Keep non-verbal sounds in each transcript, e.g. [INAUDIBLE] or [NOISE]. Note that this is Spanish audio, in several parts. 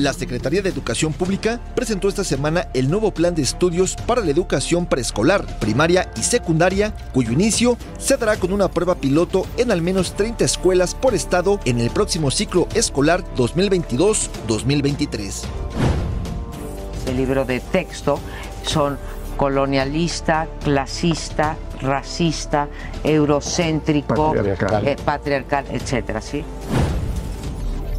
La Secretaría de Educación Pública presentó esta semana el nuevo plan de estudios para la educación preescolar, primaria y secundaria, cuyo inicio se dará con una prueba piloto en al menos 30 escuelas por estado en el próximo ciclo escolar 2022-2023. El libro de texto son colonialista, clasista, racista, eurocéntrico, patriarcal, eh, patriarcal etcétera, ¿sí?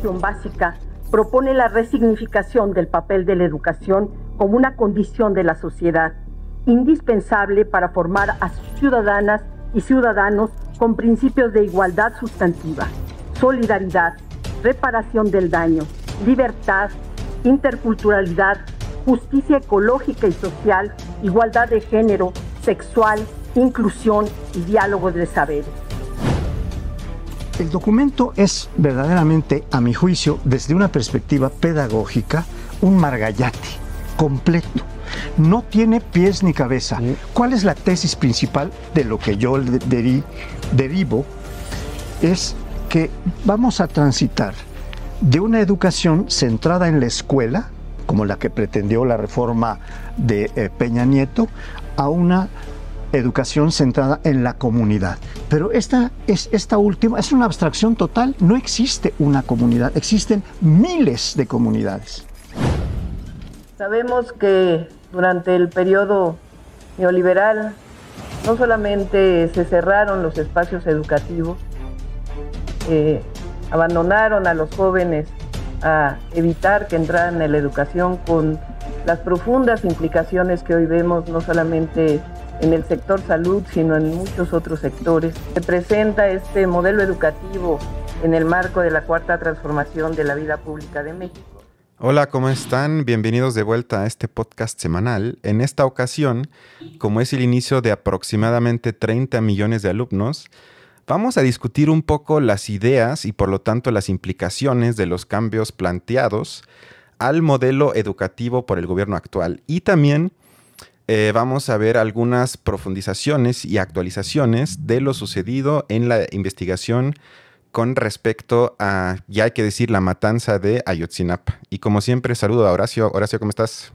Básica propone la resignificación del papel de la educación como una condición de la sociedad, indispensable para formar a ciudadanas y ciudadanos con principios de igualdad sustantiva, solidaridad, reparación del daño, libertad, interculturalidad, justicia ecológica y social, igualdad de género, sexual, inclusión y diálogo de saberes. El documento es verdaderamente, a mi juicio, desde una perspectiva pedagógica, un margallate completo. No tiene pies ni cabeza. ¿Cuál es la tesis principal de lo que yo derivo? Es que vamos a transitar de una educación centrada en la escuela, como la que pretendió la reforma de eh, Peña Nieto, a una educación centrada en la comunidad. Pero esta, es, esta última es una abstracción total. No existe una comunidad, existen miles de comunidades. Sabemos que durante el periodo neoliberal no solamente se cerraron los espacios educativos, eh, abandonaron a los jóvenes a evitar que entraran en la educación con las profundas implicaciones que hoy vemos no solamente en el sector salud, sino en muchos otros sectores. Se presenta este modelo educativo en el marco de la cuarta transformación de la vida pública de México. Hola, ¿cómo están? Bienvenidos de vuelta a este podcast semanal. En esta ocasión, como es el inicio de aproximadamente 30 millones de alumnos, vamos a discutir un poco las ideas y por lo tanto las implicaciones de los cambios planteados al modelo educativo por el gobierno actual y también eh, vamos a ver algunas profundizaciones y actualizaciones de lo sucedido en la investigación con respecto a, ya hay que decir, la matanza de Ayotzinapa. Y como siempre, saludo a Horacio. Horacio, ¿cómo estás?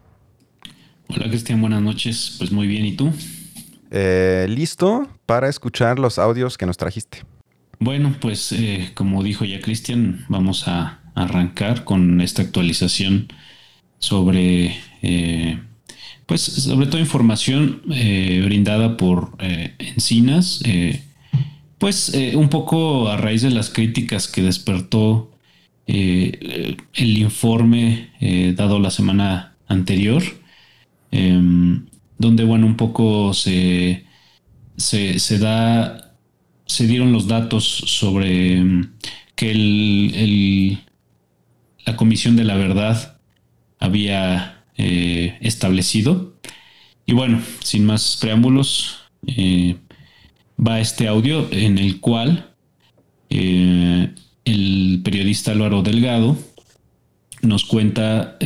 Hola Cristian, buenas noches. Pues muy bien, ¿y tú? Eh, Listo para escuchar los audios que nos trajiste. Bueno, pues eh, como dijo ya Cristian, vamos a arrancar con esta actualización sobre pues sobre todo información eh, brindada por eh, Encinas, eh, pues un poco a raíz de las críticas que despertó el informe dado la semana anterior, em, donde bueno, un poco se, se, da, se dieron los datos sobre em, que el, la Comisión de la Verdad había eh, establecido. Y bueno, sin más preámbulos, eh, va este audio en el cual eh, el periodista Álvaro Delgado nos cuenta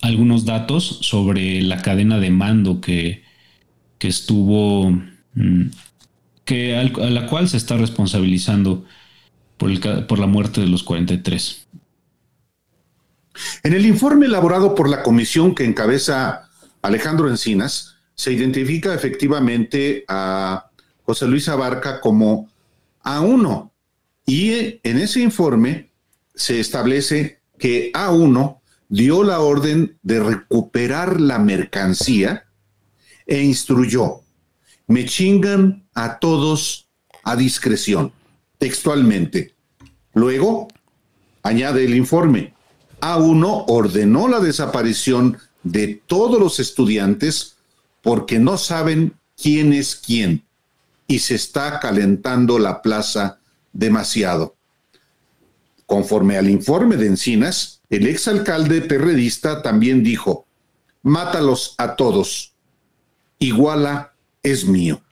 algunos datos sobre la cadena de mando que, que estuvo, mm, que a la cual se está responsabilizando por, el, por la muerte de los 43. En el informe elaborado por la comisión que encabeza Alejandro Encinas, se identifica efectivamente a José Luis Abarca como A1 y en ese informe se establece que A1 dio la orden de recuperar la mercancía e instruyó, me chingan a todos a discreción, textualmente. Luego, añade el informe, a1 ordenó la desaparición de todos los estudiantes porque no saben quién es quién y se está calentando la plaza demasiado. Conforme al informe de Encinas, el exalcalde perredista también dijo, mátalos a todos, Iguala es mío.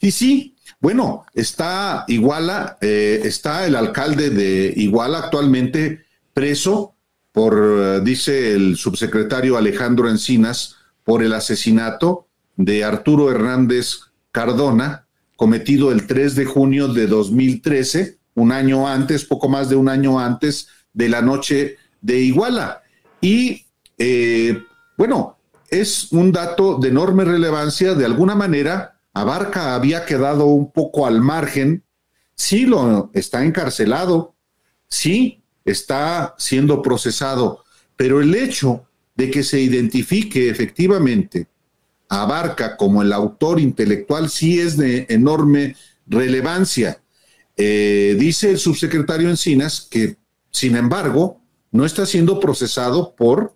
Y sí, bueno, está Iguala, eh, está el alcalde de Iguala actualmente preso por, eh, dice el subsecretario Alejandro Encinas, por el asesinato de Arturo Hernández Cardona, cometido el 3 de junio de 2013 un año antes, poco más de un año antes de la noche de Iguala. Y eh, bueno, es un dato de enorme relevancia. De alguna manera, Abarca había quedado un poco al margen. Sí, lo está encarcelado, sí, está siendo procesado, pero el hecho de que se identifique efectivamente a Abarca como el autor intelectual sí es de enorme relevancia. Eh, dice el subsecretario Encinas que, sin embargo, no está siendo procesado por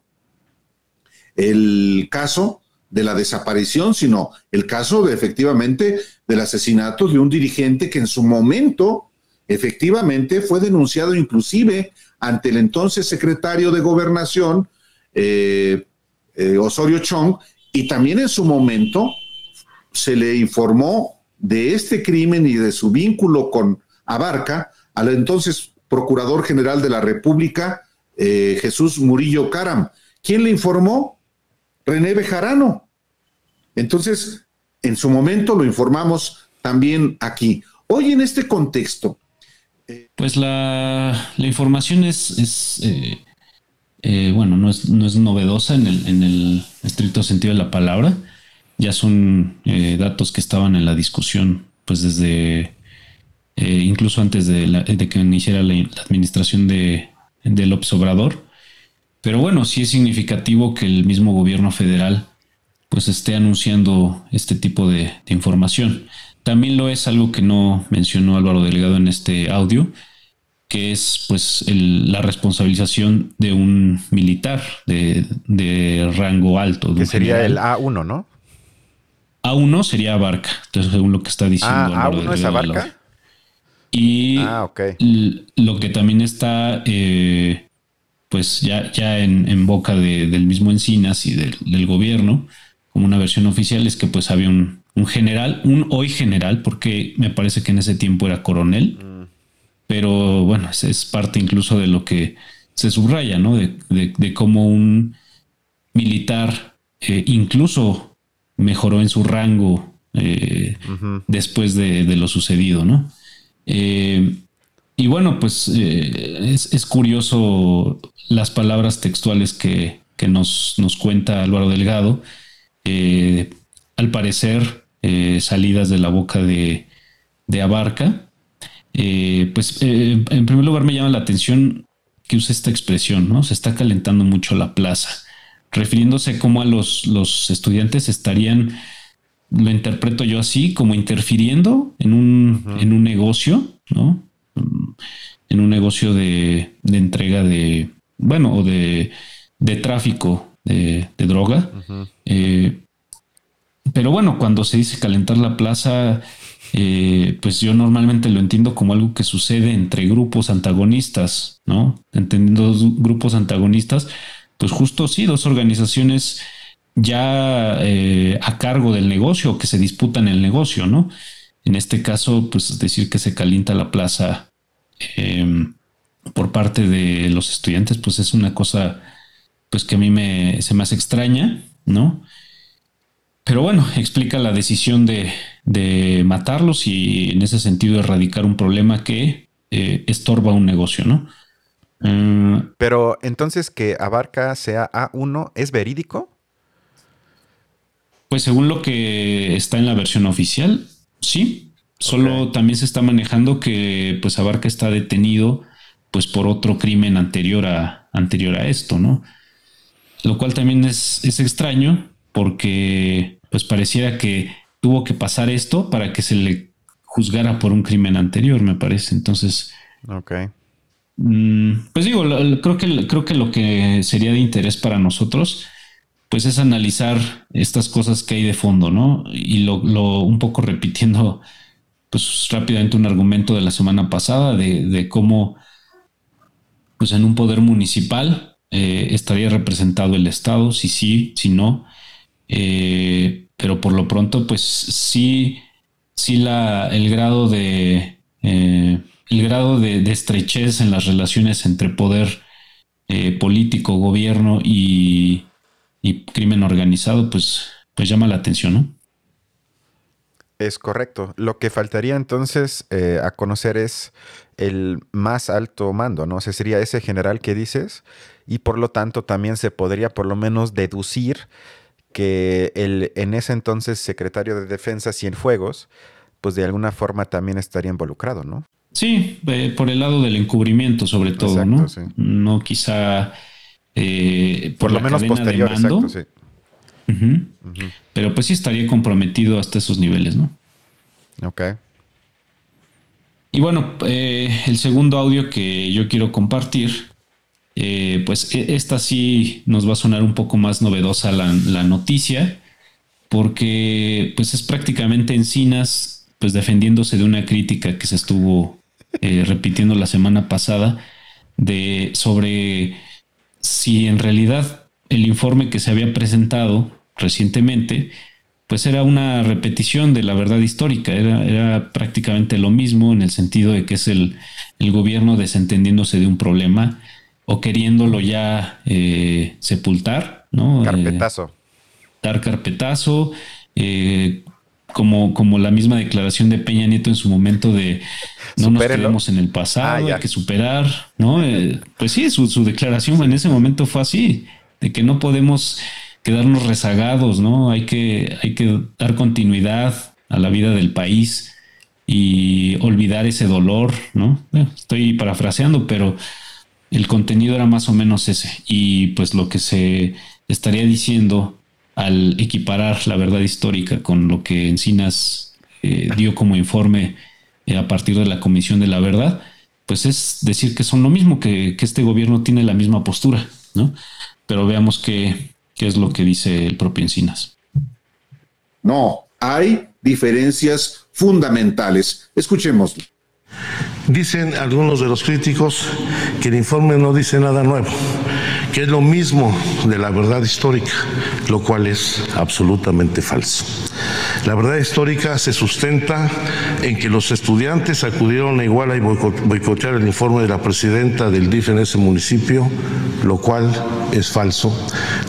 el caso de la desaparición, sino el caso de efectivamente del asesinato de un dirigente que en su momento efectivamente fue denunciado inclusive ante el entonces secretario de gobernación, eh, eh, Osorio Chong, y también en su momento se le informó de este crimen y de su vínculo con Abarca al entonces Procurador General de la República, eh, Jesús Murillo Caram. ¿Quién le informó? René Bejarano. Entonces, en su momento lo informamos también aquí. Hoy en este contexto. Pues la, información es, eh, eh, bueno, no es, no es novedosa en el, en el, estricto sentido de la palabra. Ya son datos que estaban en la discusión pues desde eh, incluso antes de, que iniciara la, administración de, de, López Obrador. Pero bueno, sí es significativo que el mismo gobierno federal pues esté anunciando este tipo de, información. También lo es algo que no mencionó Álvaro Delegado en este audio, que es pues la responsabilización de un militar de, rango alto. que sería el A1, ¿no? A1 sería Abarca, entonces según lo que está diciendo. Ah, Álvaro ¿A1 es Abarca? Y ah, lo que también está, eh, pues ya, ya en, boca del mismo Encinas y del, gobierno, como una versión oficial, es que pues había un, general, un hoy general, porque me parece que en ese tiempo era coronel, mm. pero bueno, es, parte incluso de lo que se subraya, ¿no? De, cómo un militar eh, incluso mejoró en su rango eh, después de, de, lo sucedido, ¿no? Eh, y bueno, pues eh, es, curioso las palabras textuales que, nos, cuenta Álvaro Delgado. Al parecer, salidas de la boca de, Abarca. pues en primer lugar me llama la atención que usa esta expresión, ¿no? Se está calentando mucho la plaza, refiriéndose a cómo a los, los estudiantes estarían lo interpreto yo así, como interfiriendo en un, en un negocio, ¿no? En un negocio de, entrega de, bueno, o de, tráfico de, droga. Eh, pero bueno, cuando se dice calentar la plaza, eh, pues yo normalmente lo entiendo como algo que sucede entre grupos antagonistas, ¿no? Entendiendo grupos antagonistas, pues justo sí, dos organizaciones ya eh, a cargo del negocio, que se disputan el negocio, ¿no? En este caso, pues decir que se calienta la plaza em, por parte de los estudiantes, pues es una cosa, pues que a mí me, se me hace extraña, ¿no? Pero bueno, explica la decisión de, matarlos y en ese sentido erradicar un problema que eh, estorba un negocio, ¿no? Mm. Pero entonces que Abarca sea A1, ¿es verídico? Pues según lo que está en la versión oficial, sí. Solo también se está manejando que pues Abarca está detenido pues por otro crimen anterior a, anterior a esto, ¿no? Lo cual también es, extraño porque pues pareciera que tuvo que pasar esto para que se le juzgara por un crimen anterior, me parece. Entonces, ok. Mm, pues digo, creo que, creo que lo que sería de interés para nosotros pues es analizar estas cosas que hay de fondo, ¿no? Y lo, un poco repitiendo, pues rápidamente un argumento de la semana pasada de, cómo, pues en un poder municipal eh, estaría representado el Estado, si sí, si no, eh, pero por lo pronto, pues sí, sí la, el grado de, eh, el grado de, estrechez en las relaciones entre poder político, gobierno y y crimen organizado, pues, pues llama la atención, ¿no? Es correcto. Lo que faltaría entonces eh, a conocer es el más alto mando, ¿no? O sea, sería ese general que dices y por lo tanto también se podría por lo menos deducir que el en ese entonces secretario de Defensa Cienfuegos, pues de alguna forma también estaría involucrado, ¿no? Sí, eh, por el lado del encubrimiento sobre todo, ¿no? No quizá eh, por, lo menos posterior, exacto, sí. Pero pues sí estaría comprometido hasta esos niveles, ¿no? Ok. Y bueno, eh, el segundo audio que yo quiero compartir, eh, pues e, esta sí nos va a sonar un poco más novedosa la, noticia, porque pues es prácticamente Encinas pues defendiéndose de una crítica que se estuvo eh, repitiendo la semana pasada de sobre si en realidad el informe que se había presentado recientemente, pues era una repetición de la verdad histórica, era, era prácticamente lo mismo en el sentido de que es el, gobierno desentendiéndose de un problema o queriéndolo ya eh, sepultar, ¿no? Eh, carpetazo. dar carpetazo, eh, como, como la misma declaración de Peña Nieto en su momento de no nos quedemos en el pasado, ah, hay que superar, ¿no? pues sí, su, su declaración en ese momento fue así, de que no podemos quedarnos rezagados, ¿no? Hay que, hay que dar continuidad a la vida del país y olvidar ese dolor, ¿no? estoy parafraseando, pero el contenido era más o menos ese. Y pues lo que se estaría diciendo al equiparar la verdad histórica con lo que Encinas eh, dio como informe eh, a partir de la Comisión de la Verdad, pues es decir que son lo mismo, que, que este gobierno tiene la misma postura, ¿no? Pero veamos que ¿Qué es lo que dice el propio Encinas? No, hay diferencias fundamentales. Escuchemos. Dicen algunos de los críticos que el informe no dice nada nuevo, que es lo mismo de la verdad histórica, lo cual es absolutamente falso. La verdad histórica se sustenta en que los estudiantes acudieron a Iguala y boicotear el informe de la presidenta del DIF en ese municipio, lo cual es falso,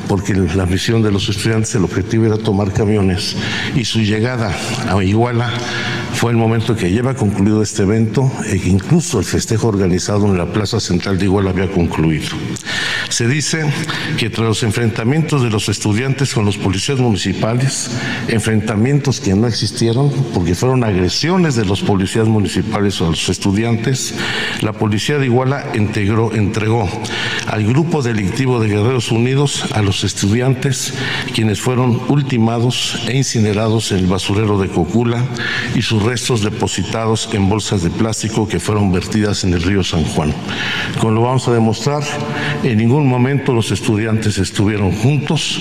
porque la misión de los estudiantes, el objetivo era tomar camiones y su llegada a Iguala fue el momento que lleva concluido este evento e incluso el festejo organizado en la Plaza Central de Iguala había concluido. Se dice que tras los enfrentamientos de los estudiantes con los policías municipales, enfrentamientos que no existieron porque fueron agresiones de los policías municipales a los estudiantes, la policía de Iguala integró, entregó al grupo delictivo de Guerreros Unidos a los estudiantes, quienes fueron ultimados e incinerados en el basurero de Cocula y sus restos depositados en bolsas de plástico que fueron vertidas en el río San Juan. Como lo vamos a demostrar, en ningún momento los estudiantes estuvieron juntos.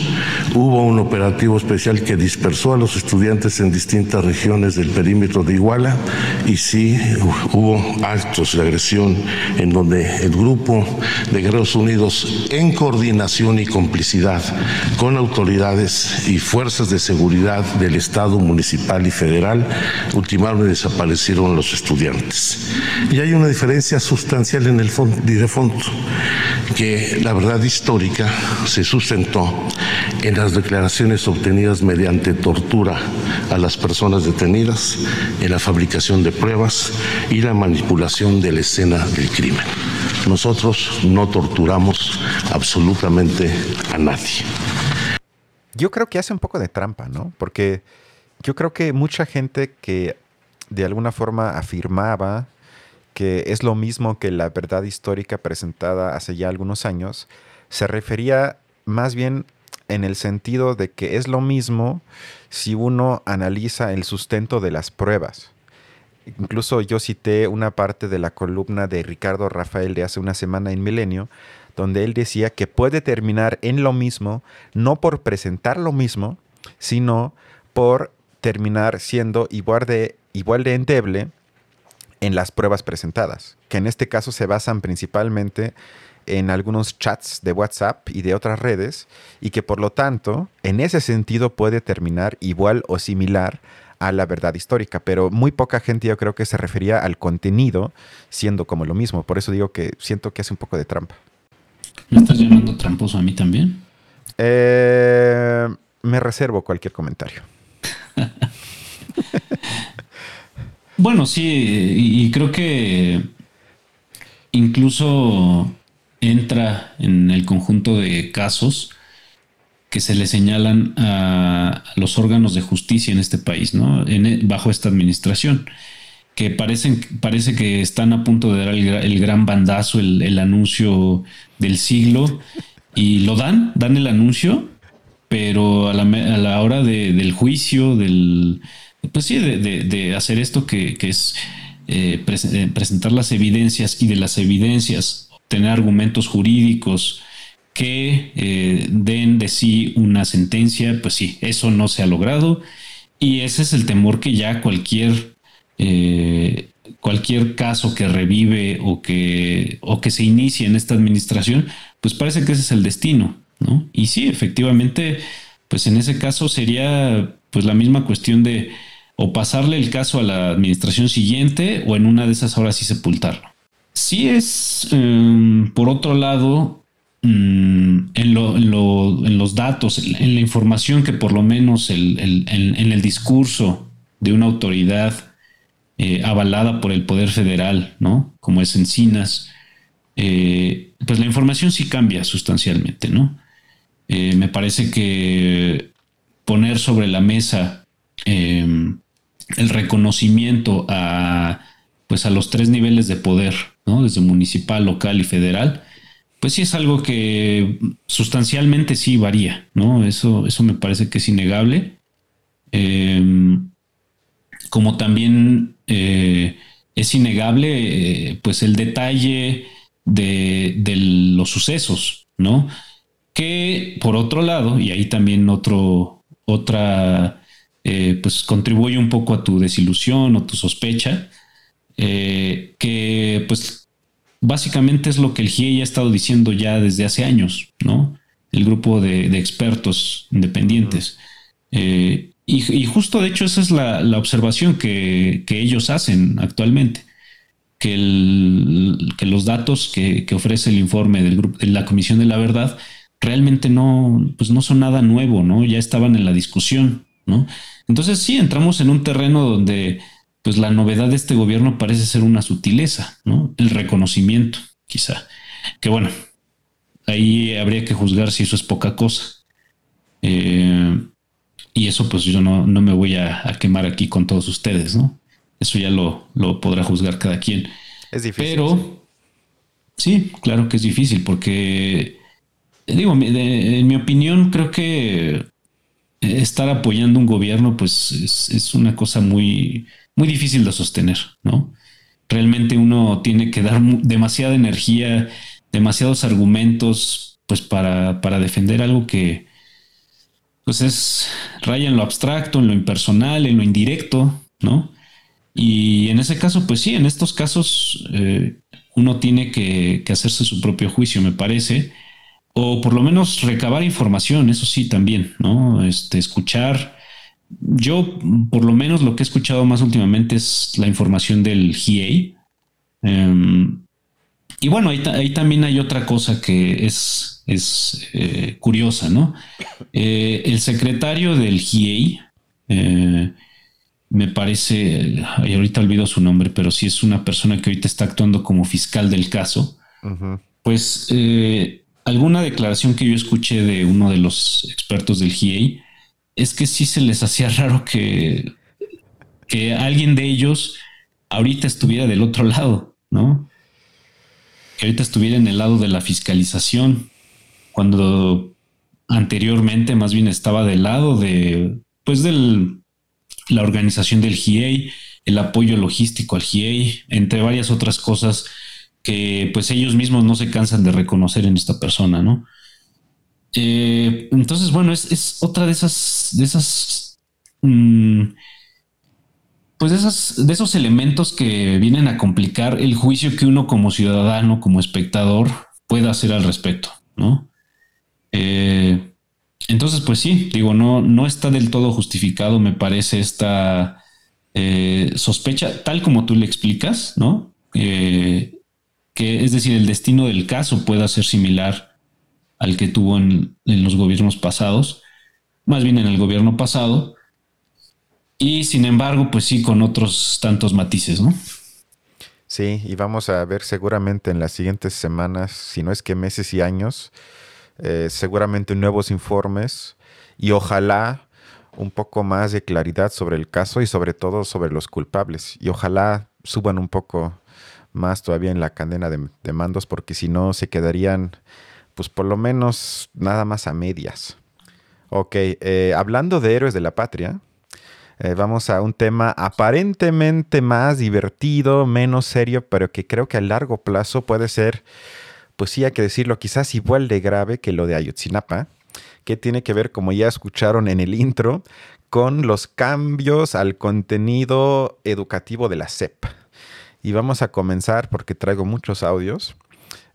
Hubo un operativo especial que dispersó a los estudiantes en distintas regiones del perímetro de Iguala y sí hubo actos de agresión en donde el grupo de Guerreros Unidos, en coordinación y complicidad con autoridades y fuerzas de seguridad del Estado municipal y federal, ultimaron y desaparecieron los estudiantes. Y hay una diferencia sustancial en el fondo, de fondo, que la verdad histórica se sustentó en las declaraciones obtenidas mediante tortura a las personas detenidas, en la fabricación de pruebas y la manipulación de la escena del crimen. Nosotros no torturamos absolutamente a nadie. Yo creo que hace un poco de trampa, ¿no? Porque yo creo que mucha gente que de alguna forma afirmaba que es lo mismo que la verdad histórica presentada hace ya algunos años, se refería más bien en el sentido de que es lo mismo si uno analiza el sustento de las pruebas. Incluso yo cité una parte de la columna de Ricardo Rafael de hace una semana en Milenio, donde él decía que puede terminar en lo mismo, no por presentar lo mismo, sino por terminar siendo igual de, igual de endeble en las pruebas presentadas, que en este caso se basan principalmente en algunos chats de WhatsApp y de otras redes, y que por lo tanto, en ese sentido puede terminar igual o similar a la verdad histórica, pero muy poca gente yo creo que se refería al contenido siendo como lo mismo, por eso digo que siento que hace un poco de trampa. ¿Me estás llamando tramposo a mí también? Eh, me reservo cualquier comentario. [LAUGHS] Bueno, sí, y creo que incluso entra en el conjunto de casos que se le señalan a los órganos de justicia en este país, ¿no? E, bajo esta administración, que parecen, parece que están a punto de dar el, gran bandazo, el, anuncio del siglo, y lo dan, dan el anuncio, pero a la, hora del juicio, del, pues sí, de, hacer esto que, es eh, presentar las evidencias y de las evidencias tener argumentos jurídicos, que eh, den de sí una sentencia, pues sí, eso no se ha logrado y ese es el temor que ya cualquier eh, cualquier caso que revive o que o que se inicie en esta administración, pues parece que ese es el destino, ¿no? Y sí, efectivamente, pues en ese caso sería pues la misma cuestión de o pasarle el caso a la administración siguiente o en una de esas horas sí sepultarlo. Sí es, em, por otro lado, Mm, en, los datos, en la información que por lo menos en, el discurso de una autoridad eh, avalada por el Poder Federal, ¿no? Como es Encinas, eh, pues la información sí cambia sustancialmente, ¿no? Eh, me parece que poner sobre la mesa em, el reconocimiento a, pues a los tres niveles de poder, ¿no? Desde municipal, local y federal, pues sí es algo que sustancialmente sí varía, ¿no? Eso, eso me parece que es innegable. Em, como también eh, es innegable, eh, pues el detalle de, los sucesos, ¿no? Que por otro lado, y ahí también otro, otra, eh, pues contribuye un poco a tu desilusión o tu sospecha, que pues básicamente es lo que el GIEI ha estado diciendo ya desde hace años, ¿no? El grupo de, expertos independientes. Eh, y, justo de hecho esa es la, observación que, ellos hacen actualmente, que, los datos que, ofrece el informe del grupo, de la Comisión de la Verdad realmente no, pues no son nada nuevo, ¿no? Ya estaban en la discusión, ¿no? Entonces sí, entramos en un terreno donde pues la novedad de este gobierno parece ser una sutileza, ¿no? El reconocimiento, quizá. Que bueno, ahí habría que juzgar si eso es poca cosa. Eh, y eso pues yo no, me voy a, quemar aquí con todos ustedes, ¿no? Eso ya lo, podrá juzgar cada quien. Es difícil. Pero sí, claro que es difícil porque, digo, en mi opinión creo que estar apoyando un gobierno pues es una cosa muy muy difícil de sostener, ¿no? Realmente uno tiene que dar demasiada energía, demasiados argumentos, pues para, para defender algo que, pues es raya en lo abstracto, en lo impersonal, en lo indirecto, ¿no? Y en ese caso, pues sí, en estos casos eh, uno tiene que, que, hacerse su propio juicio, me parece, o por lo menos recabar información, eso sí, también, ¿no? Este, escuchar, yo, por lo menos, lo que he escuchado más últimamente es la información del GIEI. Em, y bueno, ahí, también hay otra cosa que es, es eh, curiosa, ¿no? Eh, el secretario del GIEI, eh, me parece, y ahorita olvido su nombre, pero sí es una persona que ahorita está actuando como fiscal del caso. Pues alguna declaración que yo escuché de uno de los expertos del GIEI es que sí se les hacía [LAUGHS] raro que, que alguien de ellos ahorita estuviera del otro lado, ¿no? Que ahorita estuviera en el lado de la fiscalización, cuando anteriormente más bien estaba del lado de, pues, del, la organización del GIEI, el apoyo logístico al GIEI, entre varias otras cosas que pues ellos mismos no se cansan de reconocer en esta persona, ¿no? Eh, entonces, bueno, es, otra de esas, de esas, mm, pues de, esas, de esos elementos que vienen a complicar el juicio que uno como ciudadano, como espectador, pueda hacer al respecto, ¿no? Eh, entonces, pues sí, digo, no, no está del todo justificado, me parece, esta eh, sospecha, tal como tú le explicas, ¿no? Que es decir, el destino del caso pueda ser similar al que tuvo en, los gobiernos pasados, más bien en el gobierno pasado. Y sin embargo, pues sí, con otros tantos matices, ¿no? Sí, y vamos a ver seguramente en las siguientes semanas, si no es que meses y años, eh, seguramente nuevos informes y ojalá un poco más de claridad sobre el caso y sobre todo sobre los culpables. Y ojalá suban un poco más todavía en la cadena de, mandos porque si no se quedarían pues por lo menos nada más a medias. Ok, eh, hablando de héroes de la patria, eh, vamos a un tema aparentemente más divertido, menos serio, pero que creo que a largo plazo puede ser, pues sí hay que decirlo, quizás igual de grave que lo de Ayotzinapa, que tiene que ver, como ya escucharon en el intro, con los cambios al contenido educativo de la SEP. Y vamos a comenzar, porque traigo muchos audios,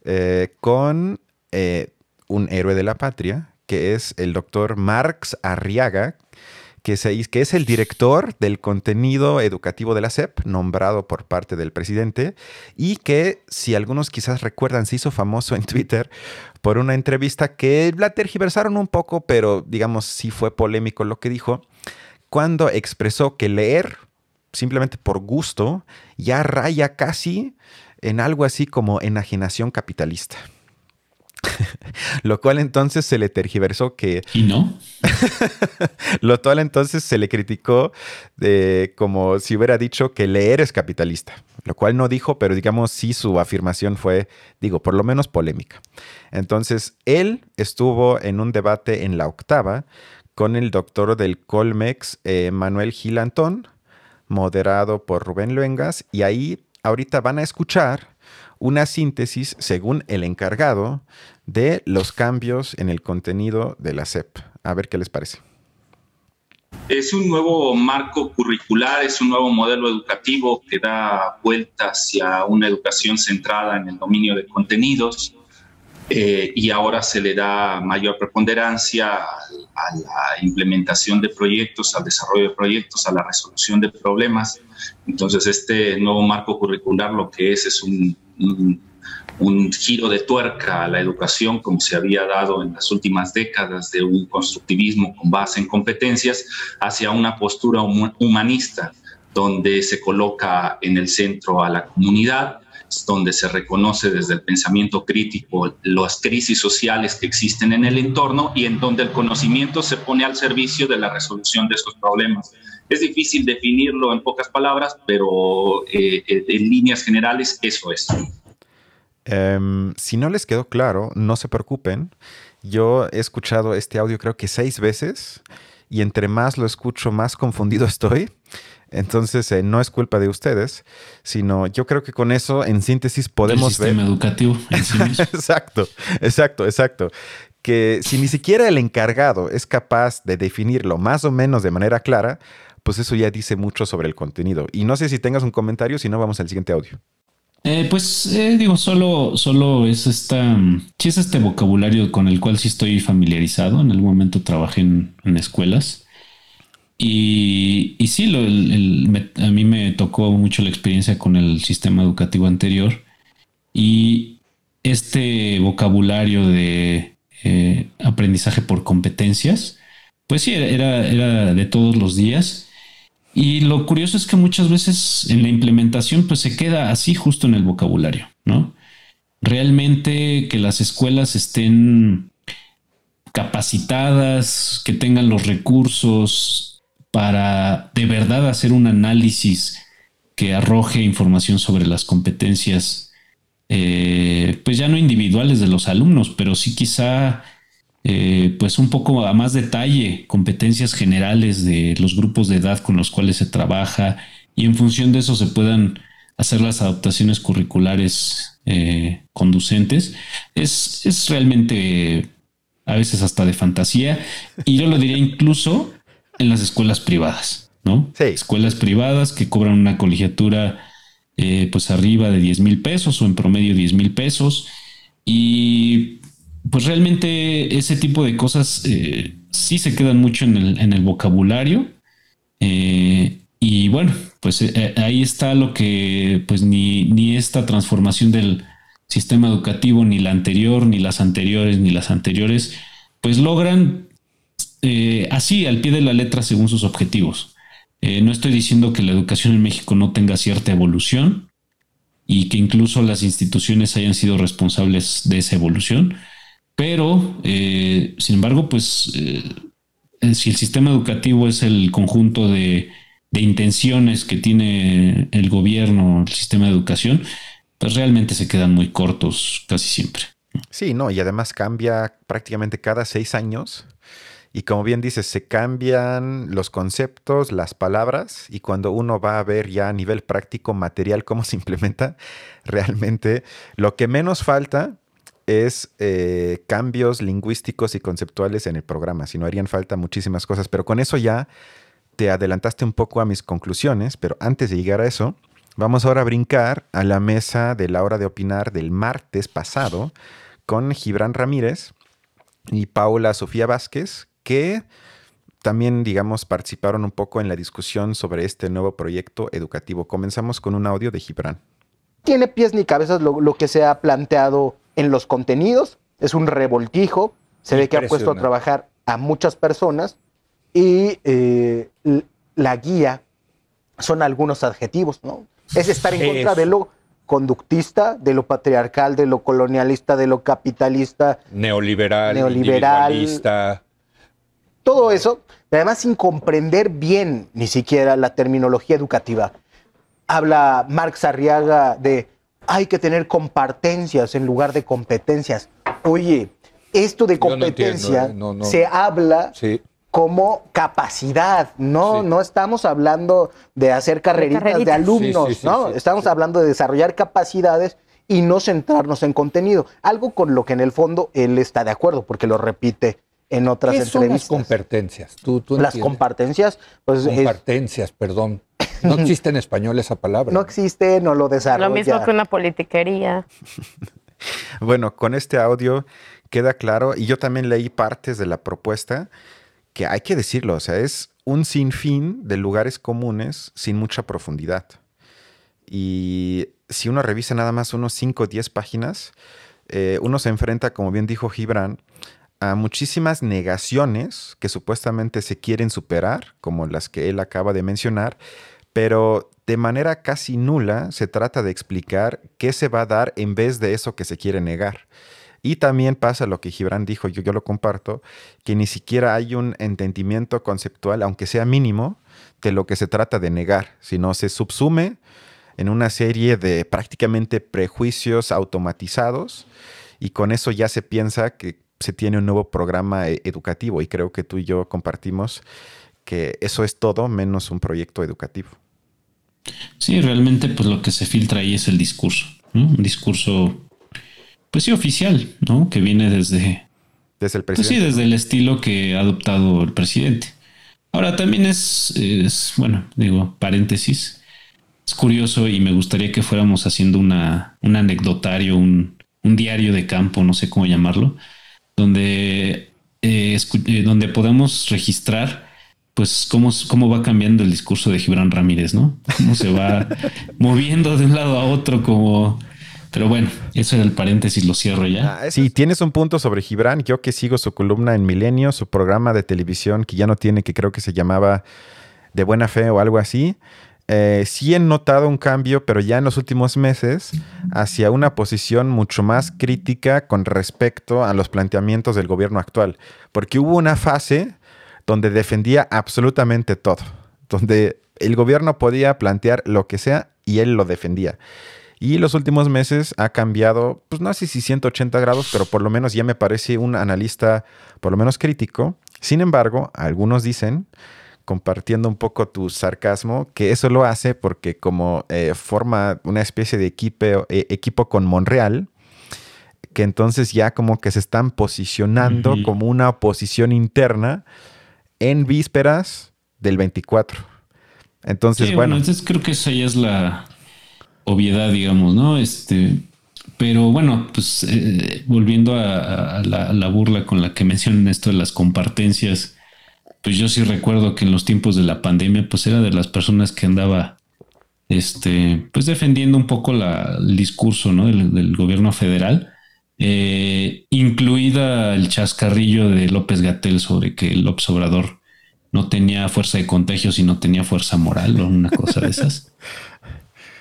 eh, con eh, un héroe de la patria, que es el doctor Marx Arriaga, que, que es el director del contenido educativo de la SEP, nombrado por parte del presidente, y que, si algunos quizás recuerdan, se hizo famoso en Twitter por una entrevista que la tergiversaron un poco, pero digamos sí fue polémico lo que dijo, cuando expresó que leer, simplemente por gusto, ya raya casi en algo así como enajenación capitalista. [LAUGHS] Lo cual entonces se le tergiversó que... ¿Y no? [LAUGHS] Lo cual entonces se le criticó de, como si hubiera dicho que leer es capitalista. Lo cual no dijo, pero digamos sí su afirmación fue, digo, por lo menos polémica. Entonces, él estuvo en un debate en la octava con el doctor del Colmex, eh, Manuel Gilantón, moderado por Rubén Luengas, y ahí ahorita van a escuchar una síntesis, según el encargado, de los cambios en el contenido de la SEP. A ver qué les parece. Es un nuevo marco curricular, es un nuevo modelo educativo que da vuelta hacia una educación centrada en el dominio de contenidos eh, y ahora se le da mayor preponderancia a, la implementación de proyectos, al desarrollo de proyectos, a la resolución de problemas. Entonces, este nuevo marco curricular lo que es es un un, giro de tuerca a la educación como se había dado en las últimas décadas de un constructivismo con base en competencias hacia una postura humanista donde se coloca en el centro a la comunidad, donde se reconoce desde el pensamiento crítico las crisis sociales que existen en el entorno y en donde el conocimiento se pone al servicio de la resolución de estos problemas. Es difícil definirlo en pocas palabras, pero eh, eh, en líneas generales eso es. Em, si no les quedó claro, no se preocupen. Yo he escuchado este audio creo que seis veces y entre más lo escucho, más confundido [LAUGHS] estoy. Entonces, eh, no es culpa de ustedes, sino yo creo que con eso, en síntesis, podemos ver. sistema educativo. [LAUGHS] exacto, exacto, exacto. Que si ni siquiera el encargado es capaz de definirlo más o menos de manera clara, pues eso ya dice mucho sobre el contenido. Y no sé si tengas un comentario, si no, vamos al siguiente audio. Eh, pues eh, digo, solo, solo es esta, sí es este vocabulario con el cual sí estoy familiarizado. En algún momento trabajé en, escuelas. Y, sí, a mí me tocó mucho la experiencia con el sistema educativo anterior. Y este vocabulario de eh, aprendizaje por competencias, pues sí, era, era de todos los días. Y lo curioso es que muchas veces en la implementación pues se queda así justo en el vocabulario, ¿no? Realmente que las escuelas estén capacitadas, que tengan los recursos para de verdad hacer un análisis que arroje información sobre las competencias, eh, pues ya no individuales de los alumnos, pero sí quizá eh, pues un poco a más detalle, competencias generales de los grupos de edad con los cuales se trabaja y en función de eso se puedan hacer las adaptaciones curriculares eh, conducentes, es, es realmente a veces hasta de fantasía y yo lo diría incluso en las escuelas privadas, ¿no? Escuelas privadas que cobran una colegiatura eh, pues arriba de 10 mil pesos o en promedio 10 mil pesos y pues realmente ese tipo de cosas eh, sí se quedan mucho en el, vocabulario. Eh, y bueno, pues ahí está lo que pues ni, ni esta transformación del sistema educativo, ni la anterior, ni las anteriores, ni las anteriores, pues logran así al pie de la letra según sus objetivos. Eh, no estoy diciendo que la educación en México no tenga cierta evolución y que incluso las instituciones hayan sido responsables de esa evolución, pero, eh, sin embargo, pues eh, si el sistema educativo es el conjunto de, de intenciones que tiene el gobierno, el sistema de educación, pues realmente se quedan muy cortos casi siempre. Sí, no, y además cambia prácticamente cada seis años. Y como bien dices, se cambian los conceptos, las palabras, y cuando uno va a ver ya a nivel práctico, material, cómo se implementa, realmente lo que menos falta es eh, cambios lingüísticos y conceptuales en el programa, si no harían falta muchísimas cosas, pero con eso ya te adelantaste un poco a mis conclusiones, pero antes de llegar a eso, vamos ahora a brincar a la mesa de la hora de opinar del martes pasado con Gibran Ramírez y Paula Sofía Vázquez, que también, digamos, participaron un poco en la discusión sobre este nuevo proyecto educativo. Comenzamos con un audio de Gibran. Tiene pies ni cabezas lo, que se ha planteado en los contenidos, es un revoltijo, se ve que ha puesto a trabajar a muchas personas y eh, la guía son algunos adjetivos, ¿no? Es estar en contra de lo conductista, de lo patriarcal, de lo colonialista, de lo capitalista. Neoliberal, neoliberalista. Todo eso, además sin comprender bien ni siquiera la terminología educativa. Habla Marx Arriaga de hay que tener compartencias en lugar de competencias. Oye, esto de competencia ¿eh? se habla como capacidad, no, no estamos hablando de hacer carreritas de, alumnos, ¿no? estamos hablando de desarrollar capacidades y no centrarnos en contenido. Algo con lo que en el fondo él está de acuerdo, porque lo repite en otras ¿Qué entrevistas. Son las competencias? ¿Tú, las compartencias, pues. Compartencias, perdón. No existe en español esa palabra. [LAUGHS] No existe, no lo desarrolla. Lo mismo que una politiquería. [LAUGHS] bueno, con este audio queda claro, y yo también leí partes de la propuesta que hay que decirlo, o sea, es un sinfín de lugares comunes sin mucha profundidad. Y si uno revisa nada más unos 5 o 10 páginas, eh, uno se enfrenta, como bien dijo Gibran, a muchísimas negaciones que supuestamente se quieren superar, como las que él acaba de mencionar, pero de manera casi nula se trata de explicar qué se va a dar en vez de eso que se quiere negar. Y también pasa lo que Gibran dijo, yo, yo lo comparto, que ni siquiera hay un entendimiento conceptual, aunque sea mínimo, de lo que se trata de negar, sino se subsume en una serie de prácticamente prejuicios automatizados y con eso ya se piensa que se tiene un nuevo programa e, educativo y creo que tú y yo compartimos que eso es todo menos un proyecto educativo. Sí, realmente pues lo que se filtra ahí es el discurso, un discurso pues sí, oficial, ¿no? Que viene desde... Desde el presidente. Pues sí, desde el estilo que ha adoptado el presidente. Ahora también es, es, bueno, digo, paréntesis. Es curioso y me gustaría que fuéramos haciendo una, un anecdotario, un, un diario de campo, no sé cómo llamarlo, donde, eh, eh, donde podamos registrar pues cómo, cómo va cambiando el discurso de Gibran Ramírez, ¿no? Cómo se va [LAUGHS] moviendo de un lado a otro como pero bueno, eso era el paréntesis, lo cierro ya. Ah, si tienes un punto sobre Gibran, yo que sigo su columna en Milenio, su programa de televisión que ya no tiene, que creo que se llamaba De Buena Fe o algo así. Eh, sí he notado un cambio, pero ya en los últimos meses, hacia una posición mucho más crítica con respecto a los planteamientos del gobierno actual. Porque hubo una fase donde defendía absolutamente todo, donde el gobierno podía plantear lo que sea y él lo defendía. Y los últimos meses ha cambiado, pues no sé si 180 grados, pero por lo menos ya me parece un analista por lo menos crítico. Sin embargo, algunos dicen, compartiendo un poco tu sarcasmo, que eso lo hace porque como eh, forma una especie de equipo, eh, equipo con Monreal, que entonces ya como que se están posicionando como una oposición interna en vísperas del 24. Entonces, bueno. Entonces creo que esa ya es la, obviedad, digamos, ¿no? Este, pero bueno, pues eh, volviendo a, la, burla con la que mencionan esto de las compartencias, pues yo sí recuerdo que en los tiempos de la pandemia, pues era de las personas que andaba, este, pues defendiendo un poco el discurso, ¿no? Del, gobierno federal, eh, incluida el chascarrillo de López Gatel sobre que el López Obrador no tenía fuerza de contagio, sino tenía fuerza moral o una cosa de esas.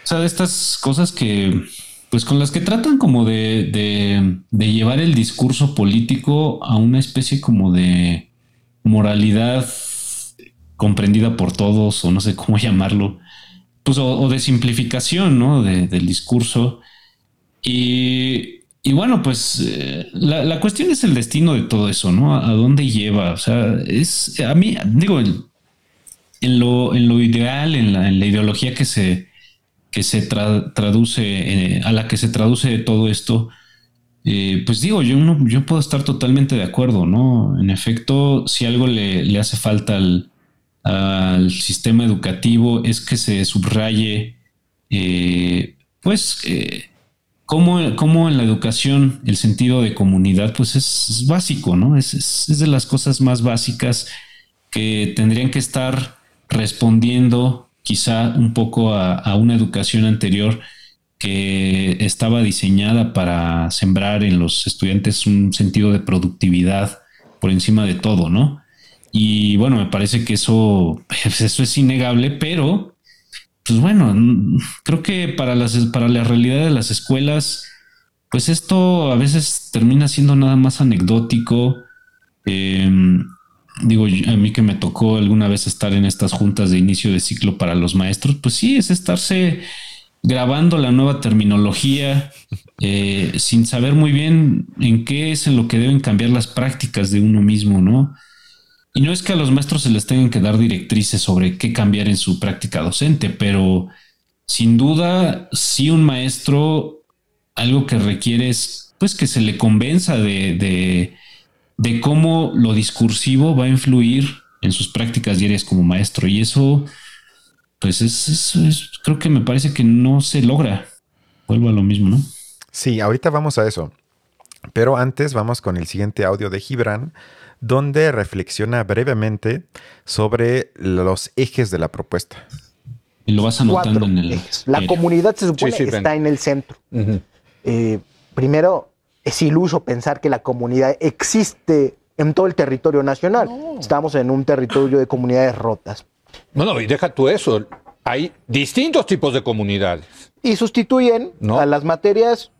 o sea, de estas cosas que, pues con las que tratan como de, de, de llevar el discurso político a una especie como de moralidad comprendida por todos, o no sé cómo [LAUGHS] llamarlo, pues, o, de simplificación, ¿no? del discurso. Y, y bueno, pues eh, la, cuestión es el destino de todo eso, ¿no? ¿A, dónde lleva? O sea, es a mí, digo, en lo, en lo ideal, en la, ideología que se, que se traduce, eh, a la que se traduce todo esto, eh, pues digo, yo, no, yo puedo estar totalmente de acuerdo, ¿no? En efecto, si algo le, hace falta al, sistema educativo es que se subraye, eh, pues, eh, cómo, en la educación el sentido de comunidad, pues es, básico, ¿no? Es, de las cosas más básicas que tendrían que estar respondiendo quizá un poco a, una educación anterior que estaba diseñada para sembrar en los estudiantes un sentido de productividad por encima de todo, ¿no? Y bueno, me parece que eso, [LAUGHS] pues, eso es innegable, pero pues bueno, creo que para las, para la realidad de las escuelas, pues esto a veces termina siendo nada más anecdótico. Em, digo, a mí que me tocó alguna vez estar en estas juntas de inicio de ciclo para los maestros, pues sí, es estarse grabando la nueva terminología eh, sin saber muy bien en qué es en lo que deben cambiar las prácticas de uno mismo, ¿no? Y no es que a los maestros se les tengan que dar directrices sobre qué cambiar en su práctica docente, pero sin duda, si un maestro algo que requiere es pues que se le convenza de, de, cómo lo discursivo va a influir en sus prácticas diarias como maestro. Y eso, pues es, es, creo que me parece que no se logra. Vuelvo a lo mismo, ¿no? Sí, ahorita vamos a eso. Pero antes vamos con el siguiente audio de Gibran donde reflexiona brevemente sobre los ejes de la propuesta. Y lo vas anotando en el. La comunidad se supone que está en el centro. Eh, primero, es iluso pensar que la comunidad existe en todo el territorio nacional. Estamos en un territorio de comunidades rotas. Bueno, y deja tú eso. Hay distintos tipos de comunidades. Y sustituyen a las materias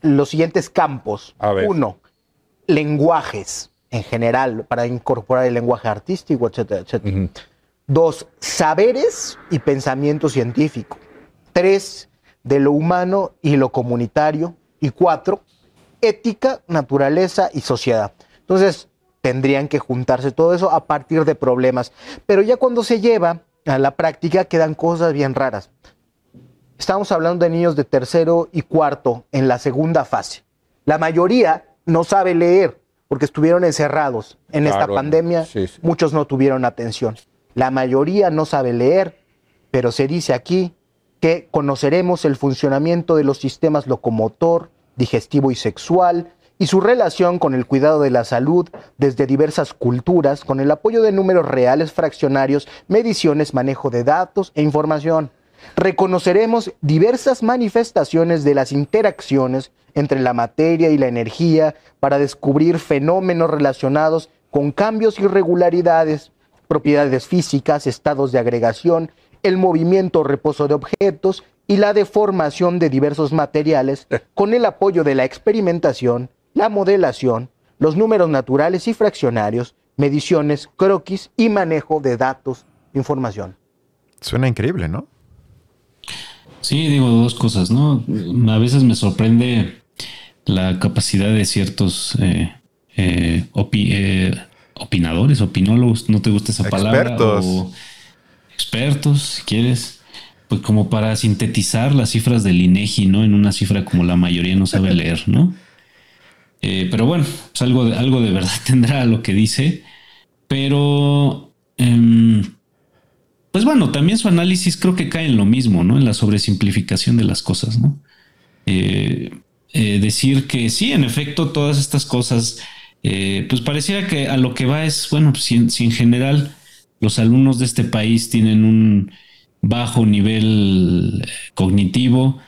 los siguientes campos. Uno, lenguajes en general para incorporar el lenguaje artístico, etcétera, etcétera. Dos, saberes y pensamiento científico. Tres, de lo humano y lo comunitario. Y cuatro, ética, naturaleza y sociedad. Entonces, tendrían que juntarse todo eso a partir de problemas. Pero ya cuando se lleva a la práctica quedan cosas bien raras. Estamos hablando de niños de tercero y cuarto en la segunda fase. La mayoría no sabe leer porque estuvieron encerrados en esta pandemia, muchos no tuvieron atención. La mayoría no sabe leer, pero se dice aquí que conoceremos el funcionamiento de los sistemas locomotor, digestivo y sexual y su relación con el cuidado de la salud desde diversas culturas con el apoyo de números reales fraccionarios, mediciones, manejo de datos e información. Reconoceremos diversas manifestaciones de las interacciones entre la materia y la energía para descubrir fenómenos relacionados con cambios y irregularidades, propiedades físicas, estados de agregación, el movimiento o reposo de objetos y la deformación de diversos materiales con el apoyo de la experimentación, la modelación, los números naturales y fraccionarios, mediciones, croquis y manejo de datos, información. Suena increíble, ¿no? Sí, digo dos cosas, ¿no? A veces me sorprende la capacidad de ciertos eh, eh, eh, opinadores, opinólogos, no te gusta esa palabra, expertos. o expertos, si quieres, pues como para sintetizar las cifras del INEGI, ¿no? En una cifra como la mayoría no sabe leer, ¿no? Pero bueno, pues algo de, algo de verdad [LAUGHS] tendrá lo que dice, pero em, pues bueno, también su análisis creo que cae en lo mismo, ¿no? En la sobresimplificación de las cosas, ¿no? Eh, eh, decir que sí, en efecto, todas estas cosas, eh, pues pareciera que a lo que va es, bueno, pues si, en general los alumnos de este país tienen un bajo nivel cognitivo,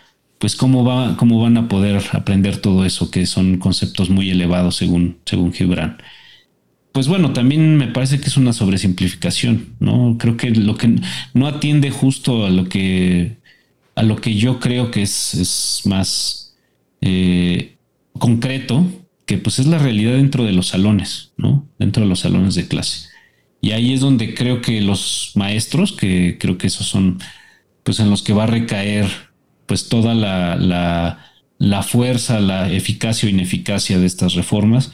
pues cómo, va, cómo van a poder aprender todo eso, que son conceptos muy elevados según, según Gibran. pues bueno, también me parece que es una sobresimplificación, ¿no? Creo que lo que no atiende justo a lo que a lo que yo creo que es, más eh, concreto, que pues es la realidad dentro de los salones, ¿no? Dentro de los salones de clase. Y ahí es donde creo que los maestros, que creo que esos son, pues en los que va a recaer, pues toda la, la, la fuerza, la eficacia o ineficacia de estas reformas,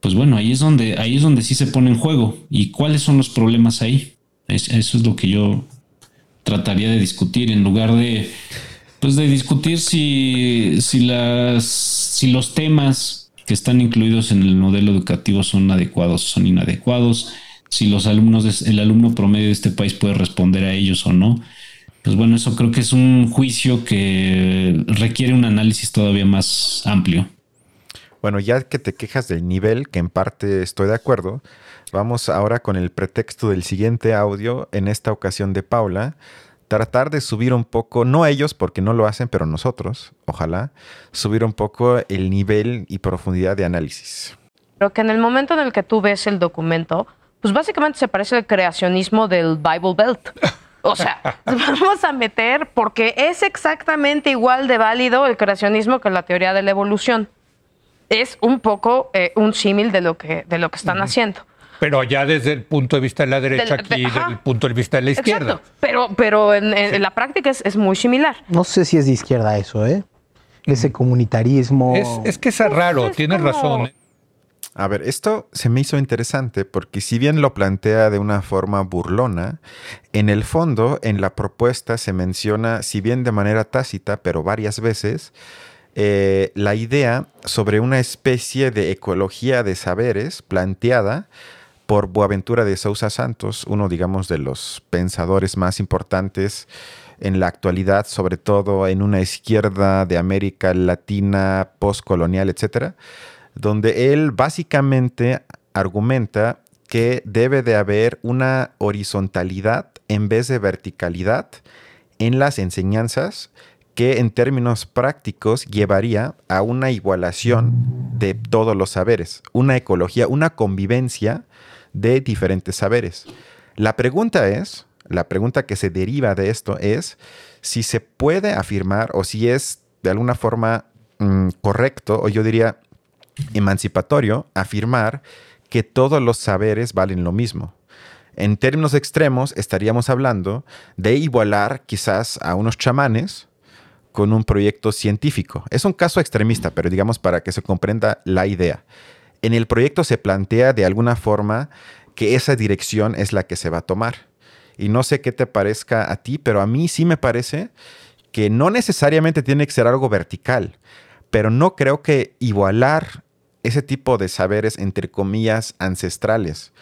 pues bueno, ahí es donde, ahí es donde sí se pone en juego. ¿Y cuáles son los problemas ahí? eso es lo que yo trataría de discutir en lugar de, pues de discutir si, si, las, si los temas que están incluidos en el modelo educativo son adecuados o son inadecuados, si los alumnos, el alumno promedio de este país puede responder a ellos o no. Pues bueno, eso creo que es un juicio que requiere un análisis todavía más amplio. Bueno, ya que te quejas del nivel, que en parte estoy de acuerdo, vamos ahora con el pretexto del siguiente audio, en esta ocasión de Paula, tratar de subir un poco, no ellos porque no lo hacen, pero nosotros, ojalá, subir un poco el nivel y profundidad de análisis. Pero que en el momento en el que tú ves el documento, pues básicamente se parece al creacionismo del Bible Belt. [LAUGHS] O sea, [LAUGHS] vamos a meter, porque es exactamente igual de válido el creacionismo que la teoría de la evolución es un poco eh, un símil de lo que de lo que están haciendo. Pero ya desde el punto de vista de la derecha aquí, desde el punto de vista de la izquierda. Exacto. Pero, pero en, la práctica es, muy similar. No sé si es de izquierda eso, ¿eh? Ese comunitarismo. Es, que es raro, pues tienes razón. ¿eh? A ver, esto se me hizo interesante porque si bien lo plantea de una forma burlona, en el fondo, en la propuesta se menciona, si bien de manera tácita, pero varias veces, eh, la idea sobre una especie de ecología de saberes planteada por Boaventura de Sousa Santos, uno, digamos, de los pensadores más importantes en la actualidad, sobre todo en una izquierda de América Latina, postcolonial, etcétera, donde él básicamente argumenta que debe de haber una horizontalidad en vez de verticalidad en las enseñanzas que en términos prácticos llevaría a una igualación de todos los saberes, una ecología, una convivencia de diferentes saberes. La pregunta es, la pregunta que se deriva de esto es si se puede afirmar o si es de alguna forma mm, correcto o yo diría emancipatorio afirmar que todos los saberes valen lo mismo. En términos extremos estaríamos hablando de igualar quizás a unos chamanes con un proyecto científico. Es un caso extremista, pero digamos para que se comprenda la idea. En el proyecto se plantea de alguna forma que esa dirección es la que se va a tomar. Y no sé qué te parezca a ti, pero a mí sí me parece que no necesariamente tiene que ser algo vertical, pero no creo que igualar ese tipo de saberes, entre comillas, ancestrales,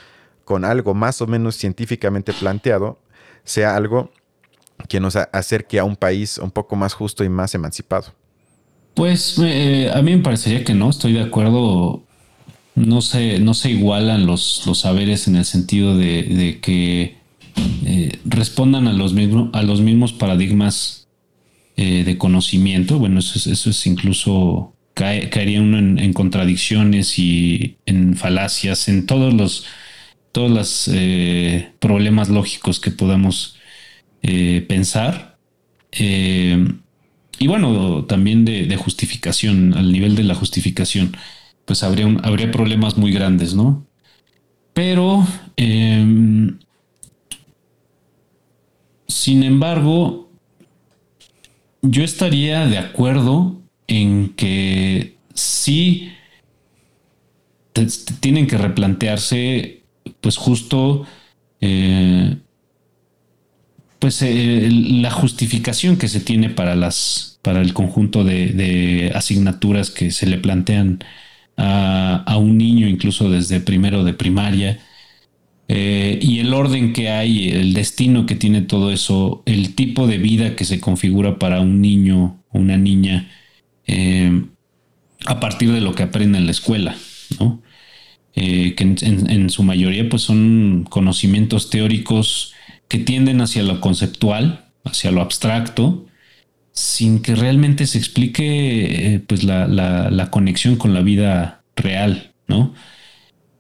con algo más o menos científicamente planteado, sea algo que nos acerque a un país un poco más justo y más emancipado? Pues eh, a mí me parecería que no, estoy de acuerdo. No se, no se igualan los, los saberes en el sentido de, que eh, respondan a los, mismos a los mismos paradigmas eh, de conocimiento. Bueno, eso es, eso es incluso caería uno en, contradicciones y en falacias, en todos los, todos los problemas lógicos que podamos eh, pensar. Eh, y bueno, también de, justificación, al nivel de la justificación, pues habría, habría problemas muy grandes, ¿no? Pero, em, sin embargo, yo estaría de acuerdo en que sí tienen que replantearse, pues justo eh, pues eh, la justificación que se tiene para las para el conjunto de, asignaturas que se le plantean a, un niño incluso desde primero de primaria. Eh, y el orden que hay el destino que tiene todo eso el tipo de vida que se configura para un niño una niña eh, a partir de lo que aprende en la escuela que en, su mayoría pues son conocimientos teóricos que tienden hacia lo conceptual, hacia lo abstracto, sin que realmente se explique eh, pues la, conexión con la vida real, ¿no?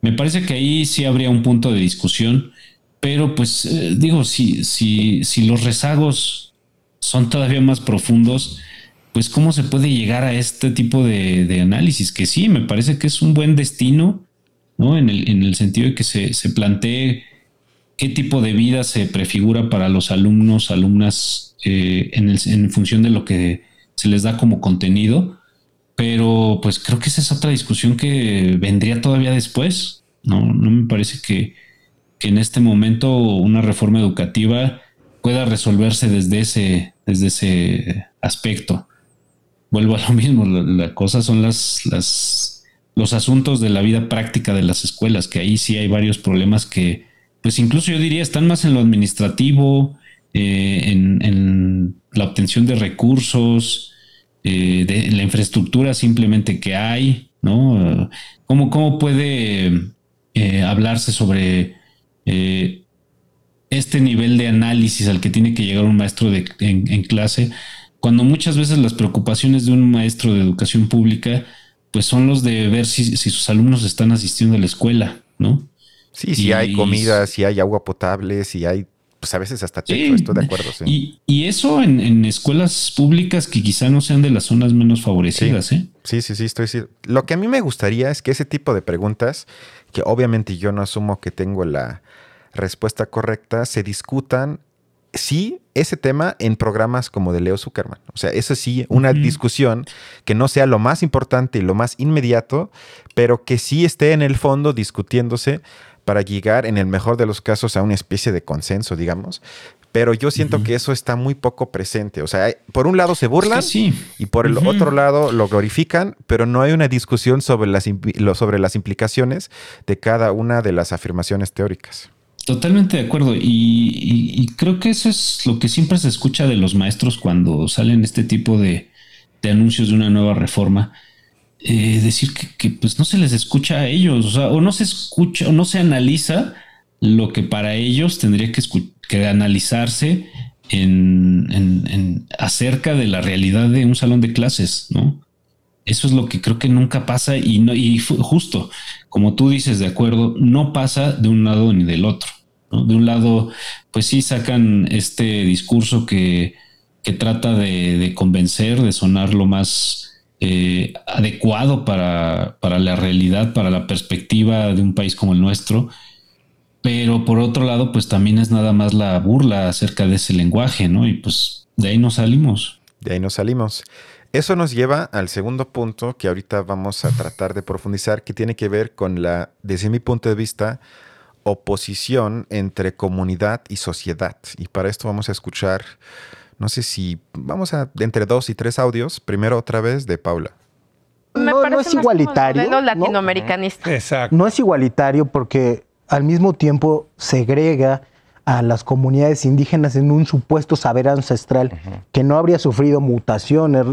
Me parece que ahí sí habría un punto de discusión, pero pues eh, digo, si, si, si los rezagos son todavía más profundos, pues cómo se puede llegar a este tipo de, análisis, que sí, me parece que es un buen destino, ¿no? En el, en el sentido de que se, se plantee qué tipo de vida se prefigura para los alumnos, alumnas, eh, en, función de lo que se les da como contenido. Pero pues creo que esa es otra discusión que vendría todavía después. No, no me parece que, que en este momento una reforma educativa pueda resolverse desde ese, desde ese aspecto. Vuelvo a lo mismo, la, cosa son las, las, los asuntos de la vida práctica de las escuelas, que ahí sí hay varios problemas que, pues incluso yo diría, están más en lo administrativo, eh, en, la obtención de recursos, eh, de la infraestructura simplemente que hay, ¿no? ¿Cómo, cómo puede eh, hablarse sobre este nivel de análisis al que tiene que llegar un maestro de, en, clase, cuando muchas veces las preocupaciones de un maestro de educación pública, pues son los de ver si, sus alumnos están asistiendo a la escuela, ¿no? Sí, si hay comida, si hay agua potable, si hay, pues a veces hasta techo, estoy de acuerdo. Sí. Y, eso en, escuelas públicas que quizá no sean de las zonas menos favorecidas, sí. ¿eh? Sí, sí, sí, estoy Lo que a mí me gustaría es que ese tipo de preguntas, que obviamente yo no asumo que tengo la, respuesta correcta se discutan, sí, ese tema en programas como de Leo Zuckerman. O sea, eso sí, una discusión que no sea lo más importante y lo más inmediato, pero que sí esté en el fondo discutiéndose para llegar, en el mejor de los casos, a una especie de consenso, digamos. Pero yo siento que eso está muy poco presente. O sea, por un lado se burlan y por el otro lado lo glorifican, pero no hay una discusión sobre las, sobre las implicaciones de cada una de las afirmaciones teóricas. Totalmente de acuerdo. Y, creo que eso es lo que siempre se escucha de los maestros cuando salen este tipo de, anuncios de una nueva reforma. Eh, decir que, pues no se les escucha a ellos, o, no se escucha o no se analiza lo que para ellos tendría que, que analizarse en, acerca de la realidad de un salón de clases, ¿no? Eso es lo que creo que nunca pasa y, no, y justo, como tú dices, de acuerdo, no pasa de un lado ni del otro. De un lado, pues sí sacan este discurso que, trata de, convencer, de sonar lo más eh, adecuado para, la realidad, para la perspectiva de un país como el nuestro. Pero por otro lado, pues también es nada más la burla acerca de ese lenguaje, ¿no? Y pues de ahí nos salimos. De ahí nos salimos. Eso nos lleva al segundo punto que ahorita vamos a tratar de profundizar, que tiene que ver con la, desde mi punto de vista, oposición entre comunidad y sociedad. Y para esto vamos a escuchar, no sé si vamos a entre dos y tres audios. Primero otra vez de Paula. no, es igualitario. latinoamericanista. Exacto. No es igualitario porque al mismo tiempo segrega a las comunidades indígenas en un supuesto saber ancestral que no habría sufrido mutaciones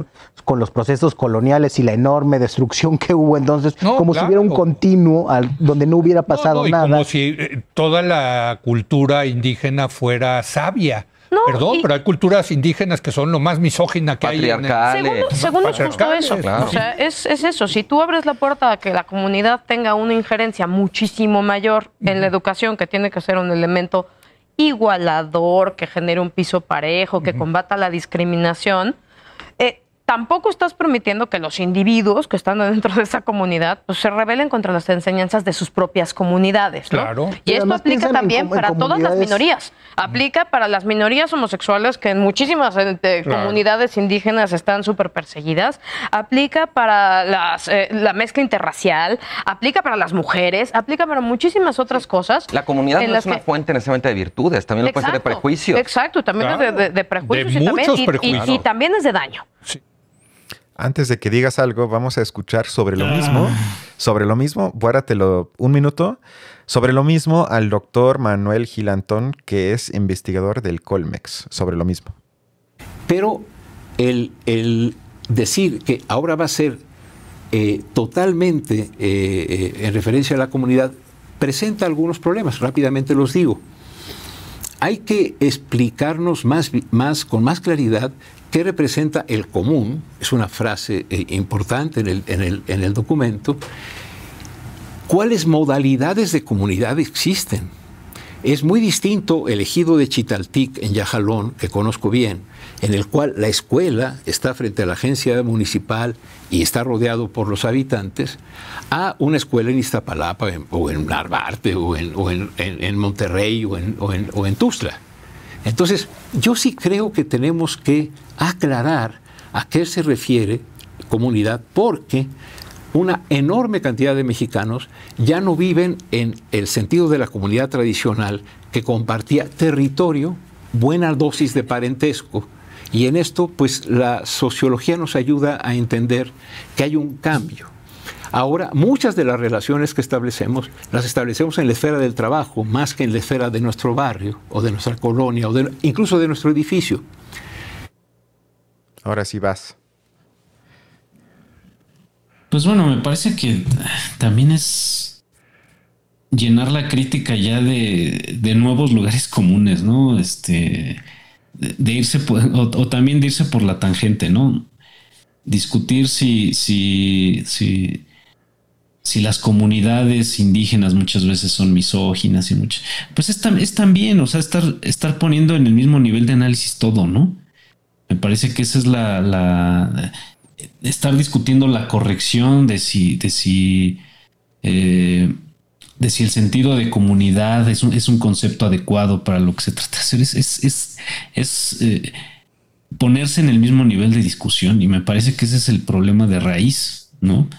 con los procesos coloniales y la enorme destrucción que hubo entonces, como si hubiera un continuo donde no hubiera pasado nada. Como si eh, toda la cultura indígena fuera sabia. Perdón, pero hay culturas indígenas que son lo más misógina que hay. En el... Según, es justo eso. O sea, es, es, eso. Si tú abres la puerta a que la comunidad tenga una injerencia muchísimo mayor en la educación, que tiene que ser un elemento igualador, que genere un piso parejo, que combata la discriminación, tampoco estás permitiendo que los individuos que están dentro de esa comunidad pues, se rebelen contra las enseñanzas de sus propias comunidades. Claro. Y, esto aplica también para todas las minorías. Aplica para las minorías homosexuales que en muchísimas eh, comunidades indígenas están súper perseguidas. Aplica para las, eh, la mezcla interracial. Aplica para las mujeres. Aplica para muchísimas otras cosas. La comunidad no es una fuente necesariamente de virtudes, también lo puede ser de prejuicios. Exacto, también es de, prejuicios, y, también, y, también es de daño. Sí. Antes de que digas algo, vamos a escuchar sobre lo mismo. Ah. Sobre lo mismo, guárdatelo un minuto. Sobre lo mismo al doctor Manuel Gilantón, que es investigador del Colmex. Sobre lo mismo. Pero el, decir que ahora va a ser eh, totalmente eh, eh, en referencia a la comunidad presenta algunos problemas. Rápidamente los digo. Hay que explicarnos más, más, con más claridad ¿Qué representa el común? Es una frase eh, importante en el, documento. ¿cuáles modalidades de comunidad existen? Es muy distinto el ejido de Chitaltic en Yajalón, que conozco bien, en el cual la escuela está frente a la agencia municipal y está rodeado por los habitantes, a una escuela en Iztapalapa o en Narvarte o en, Monterrey o en, o en Tuzla. Entonces, yo sí creo que tenemos que aclarar a qué se refiere comunidad, porque una enorme cantidad de mexicanos ya no viven en el sentido de la comunidad tradicional que compartía territorio, buena dosis de parentesco, y en esto, pues la sociología nos ayuda a entender que hay un cambio. Ahora, muchas de las relaciones que establecemos las establecemos en la esfera del trabajo, más que en la esfera de nuestro barrio o de nuestra colonia o incluso de nuestro edificio. Ahora sí vas. Pues bueno, me parece que también es llenar la crítica ya de, de nuevos lugares comunes, ¿no? Este, de, irse o, también de irse por la tangente, ¿no? Discutir si, si, si, si las comunidades indígenas muchas veces son misóginas y mucho. Pues es, es también, o sea, estar, estar poniendo en el mismo nivel de análisis todo, ¿no? Me parece que esa es la, estar discutiendo la corrección de si, de si eh, de si el sentido de comunidad es un, es un, concepto adecuado para lo que se trata de hacer. Es, es, eh, ponerse en el mismo nivel de discusión y me parece que ese es el problema de raíz, ¿no?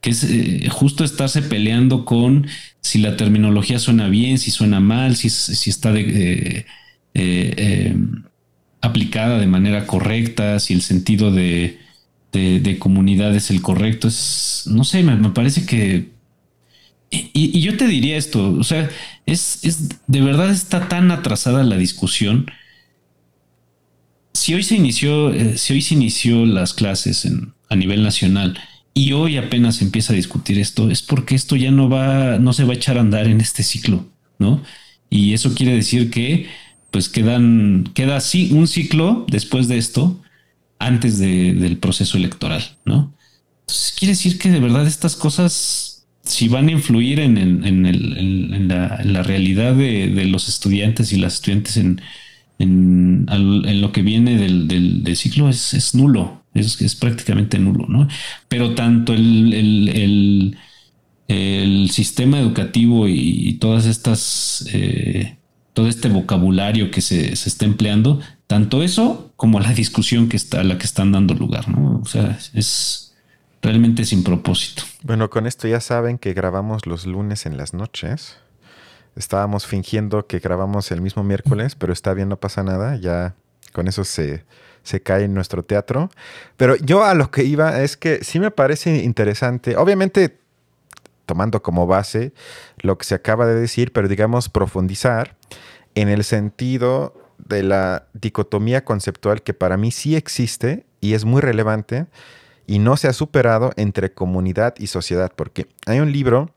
Que es eh, justo estarse peleando con si la terminología suena bien, si suena mal, si, si está de, eh, aplicada de manera correcta, si el sentido de, de, comunidad es el correcto. Es, no sé, me parece que y, yo te diría esto, o sea, es, es, de verdad está tan atrasada la discusión. Si hoy se inició, eh, si hoy se inició las clases a nivel nacional y hoy apenas empieza a discutir esto, es porque esto ya no va, no se va a echar a andar en este ciclo, ¿no? Y eso quiere decir que, pues quedan, queda así un ciclo después de esto, antes del proceso electoral, ¿no? Entonces quiere decir que de verdad estas cosas si van a influir en, en, la, realidad de, los estudiantes y las estudiantes en, lo que viene del, ciclo, es, nulo, es, prácticamente nulo, ¿no? Pero tanto el, el sistema educativo y, todas estas, eh, todo este vocabulario que se, se, está empleando, tanto eso como la discusión que está, a la que están dando lugar, ¿no? O sea, es realmente sin propósito. Bueno, con esto ya saben que grabamos los lunes en las noches. Estábamos fingiendo que grabamos el mismo miércoles, pero está bien, no pasa nada. Ya con eso se, se cae en nuestro teatro. Pero yo a lo que iba es que sí me parece interesante. Obviamente, tomando como base lo que se acaba de decir, pero digamos profundizar en el sentido de la dicotomía conceptual que para mí sí existe y es muy relevante y no se ha superado entre comunidad y sociedad, porque hay un libro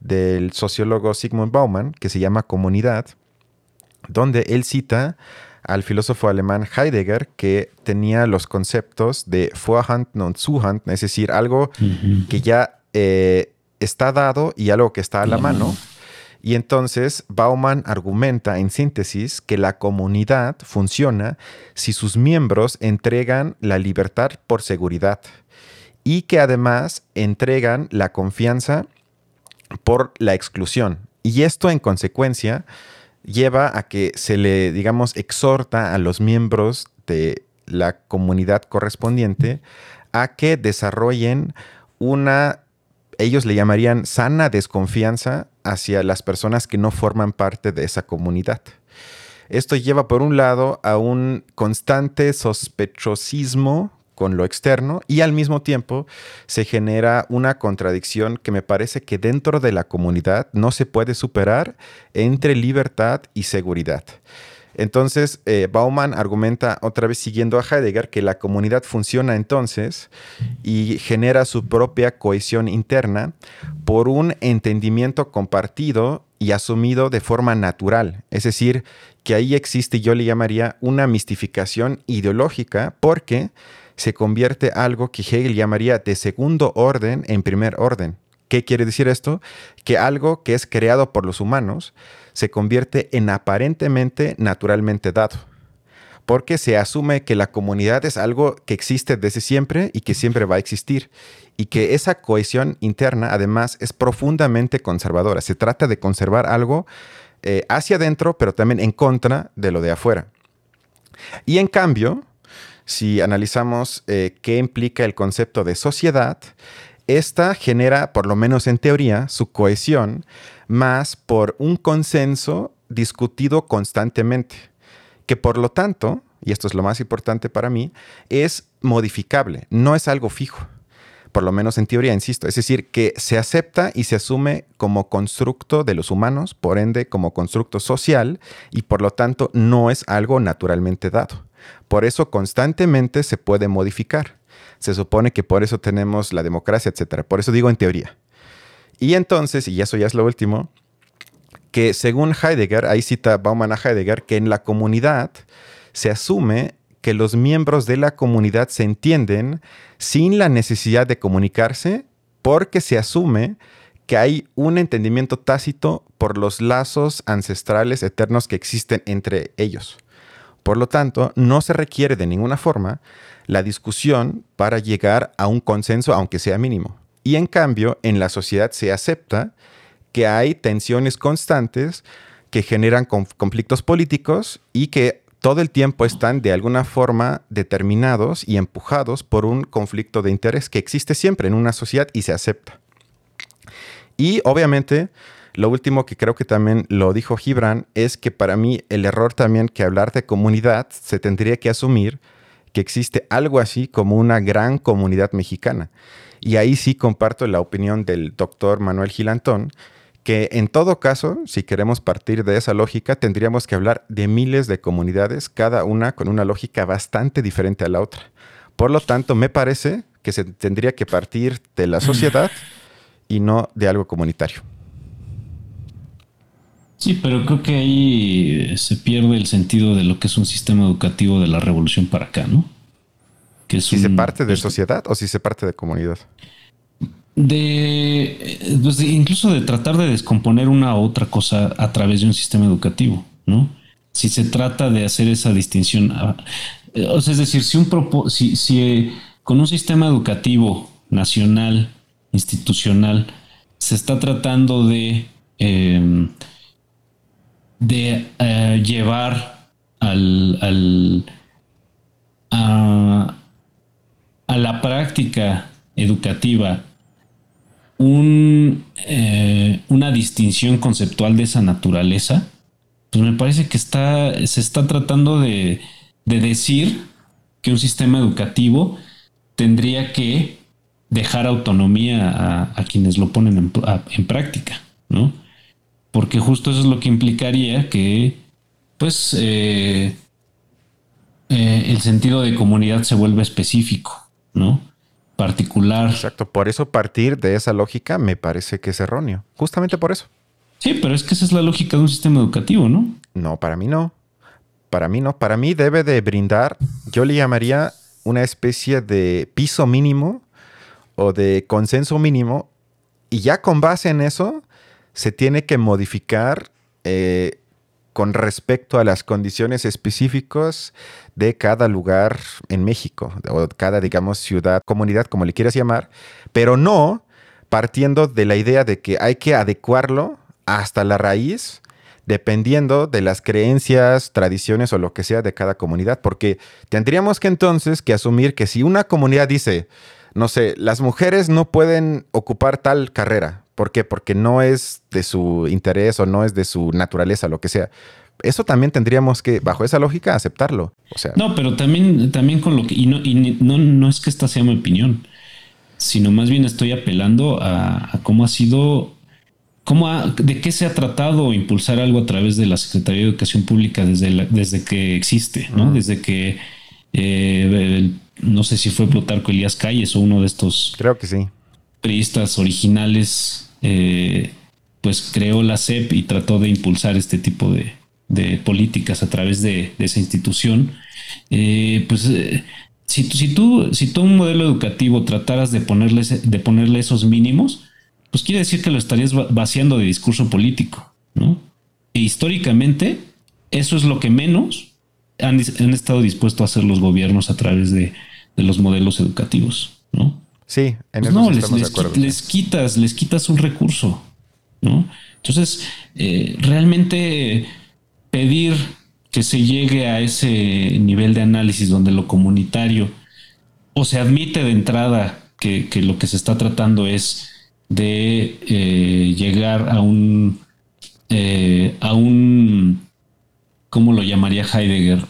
del sociólogo Sigmund Bauman que se llama Comunidad, donde él cita al filósofo alemán Heidegger que tenía los conceptos de Vorhand und Zuhand, es decir, algo que ya eh, está dado y algo que está a la mano. Y entonces Bauman argumenta en síntesis que la comunidad funciona si sus miembros entregan la libertad por seguridad y que además entregan la confianza por la exclusión. Y esto en consecuencia lleva a que se le, digamos, exhorta a los miembros de la comunidad correspondiente a que desarrollen una, ellos le llamarían sana desconfianza hacia las personas que no forman parte de esa comunidad. Esto lleva por un lado a un constante sospechosismo con lo externo y al mismo tiempo se genera una contradicción que me parece que dentro de la comunidad no se puede superar entre libertad y seguridad. Entonces, eh, Bauman argumenta otra vez siguiendo a Heidegger que la comunidad funciona entonces y genera su propia cohesión interna por un entendimiento compartido y asumido de forma natural. Es decir, que ahí existe, yo le llamaría, una mistificación ideológica porque se convierte algo que Hegel llamaría de segundo orden en primer orden. ¿Qué quiere decir esto? Que algo que es creado por los humanos se convierte en aparentemente naturalmente dado. Porque se asume que la comunidad es algo que existe desde siempre y que siempre va a existir. Y que esa cohesión interna, además, es profundamente conservadora. Se trata de conservar algo eh, hacia adentro, pero también en contra de lo de afuera. Y en cambio, si analizamos eh, qué implica el concepto de sociedad, esta genera, por lo menos en teoría, su cohesión más por un consenso discutido constantemente, que por lo tanto, y esto es lo más importante para mí, es modificable, no es algo fijo, por lo menos en teoría, insisto, es decir, que se acepta y se asume como constructo de los humanos, por ende como constructo social, y por lo tanto no es algo naturalmente dado. Por eso constantemente se puede modificar. Se supone que por eso tenemos la democracia, etcétera. Por eso digo en teoría. Y entonces, y eso ya es lo último, que según Heidegger, ahí cita Bauman a Heidegger, que en la comunidad se asume que los miembros de la comunidad se entienden sin la necesidad de comunicarse porque se asume que hay un entendimiento tácito por los lazos ancestrales eternos que existen entre ellos. Por lo tanto, no se requiere de ninguna forma la discusión para llegar a un consenso, aunque sea mínimo. Y en cambio, en la sociedad se acepta que hay tensiones constantes que generan conflictos políticos y que todo el tiempo están de alguna forma determinados y empujados por un conflicto de interés que existe siempre en una sociedad y se acepta. Y obviamente, lo último que creo que también lo dijo Gibran es que para mí el error también que hablar de comunidad se tendría que asumir que existe algo así como una gran comunidad mexicana. Y ahí sí comparto la opinión del doctor Manuel Gilantón, que en todo caso, si queremos partir de esa lógica, tendríamos que hablar de miles de comunidades, cada una con una lógica bastante diferente a la otra. Por lo tanto, me parece que se tendría que partir de la sociedad y no de algo comunitario. Sí, pero creo que ahí se pierde el sentido de lo que es un sistema educativo de la revolución para acá, ¿no? Que si se parte de sociedad o si se parte de comunidad. De, pues incluso de tratar de descomponer una u otra cosa a través de un sistema educativo, ¿no? Si se trata de hacer esa distinción, ah, o sea, es decir, si un si, si eh, con un sistema educativo nacional, institucional, se está tratando de em, de eh, llevar al, a, la práctica educativa un, eh, una distinción conceptual de esa naturaleza, pues me parece que está, se está tratando de, decir que un sistema educativo tendría que dejar autonomía a, quienes lo ponen en, en práctica, ¿no? Porque justo eso es lo que implicaría que, pues, eh, eh, el sentido de comunidad se vuelve específico, ¿no? Particular. Exacto, por eso partir de esa lógica me parece que es erróneo, justamente por eso. Sí, pero es que esa es la lógica de un sistema educativo, ¿no? No, para mí no. Para mí no. Para mí debe de brindar, yo le llamaría una especie de piso mínimo o de consenso mínimo y ya con base en eso se tiene que modificar eh, con respecto a las condiciones específicas de cada lugar en México, o cada, digamos, ciudad, comunidad, como le quieras llamar, pero no partiendo de la idea de que hay que adecuarlo hasta la raíz, dependiendo de las creencias, tradiciones o lo que sea de cada comunidad, porque tendríamos que entonces que asumir que si una comunidad dice, no sé, las mujeres no pueden ocupar tal carrera, ¿Por qué? Porque no es de su interés o no es de su naturaleza, lo que sea. Eso también tendríamos que, bajo esa lógica, aceptarlo. O sea, no, pero también, también con lo que. Y, no, no, no, es que esta sea mi opinión, sino más bien estoy apelando a, cómo ha sido. Cómo ¿De qué se ha tratado impulsar algo a través de la Secretaría de Educación Pública desde, desde que existe, ¿no? Desde que. Eh, no sé si fue Plutarco Elías Calles o uno de estos. Creo que sí. Priistas originales eh, pues creó la CEP y trató de impulsar este tipo de, políticas a través de, esa institución. Eh, pues eh, si, si, tú, si tú un modelo educativo trataras de ponerle, de ponerle esos mínimos, pues quiere decir que lo estarías vaciando de discurso político, ¿no? E históricamente, eso es lo que menos han, estado dispuestos a hacer los gobiernos a través de, los modelos educativos, ¿no? Sí, en pues no, les, les, quitas, les quitas un recurso, ¿no? Entonces, eh, realmente pedir que se llegue a ese nivel de análisis donde lo comunitario o se admite de entrada que, lo que se está tratando es de eh, llegar a un eh, a un ¿cómo lo llamaría Heidegger?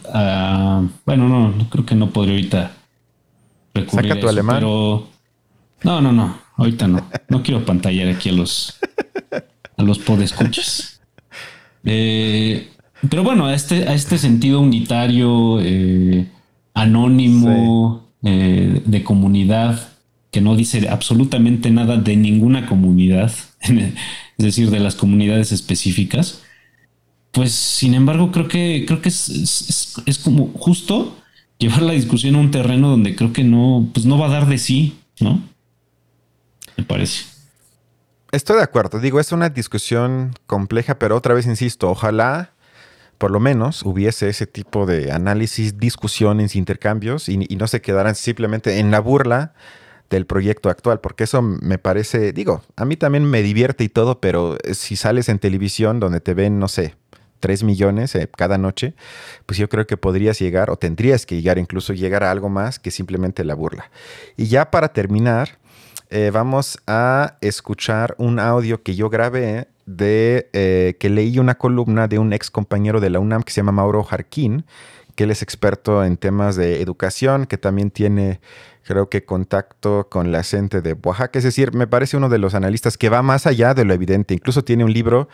bueno, no, creo que no podría ahorita recurrir Saca tu alemán. pero no, no, no, ahorita no. No quiero pantallar aquí a los a los podescuchas. Eh, pero bueno, a este, a este sentido unitario, eh, anónimo, eh, de comunidad, que no dice absolutamente nada de ninguna comunidad, [LAUGHS] es decir, de las comunidades específicas, pues sin embargo creo que, creo que es, como justo llevar la discusión a un terreno donde creo que no, pues no va a dar de sí, ¿no? Me parece. Estoy de acuerdo. Digo, es una discusión compleja, pero otra vez insisto, ojalá por lo menos hubiese ese tipo de análisis, discusiones, intercambios y, no se quedaran simplemente en la burla del proyecto actual, porque eso me parece, digo, a mí también me divierte y todo, pero si sales en televisión donde te ven, no sé, 3 millones eh, cada noche, pues yo creo que podrías llegar o tendrías que llegar incluso llegar a algo más que simplemente la burla. Y ya para terminar, eh, vamos a escuchar un audio que yo grabé de eh, que leí una columna de un ex compañero de la UNAM que se llama Mauro Jarquín, que él es experto en temas de educación, que también tiene, creo que, contacto con la gente de Oaxaca. Es decir, me parece uno de los analistas que va más allá de lo evidente. Incluso tiene un libro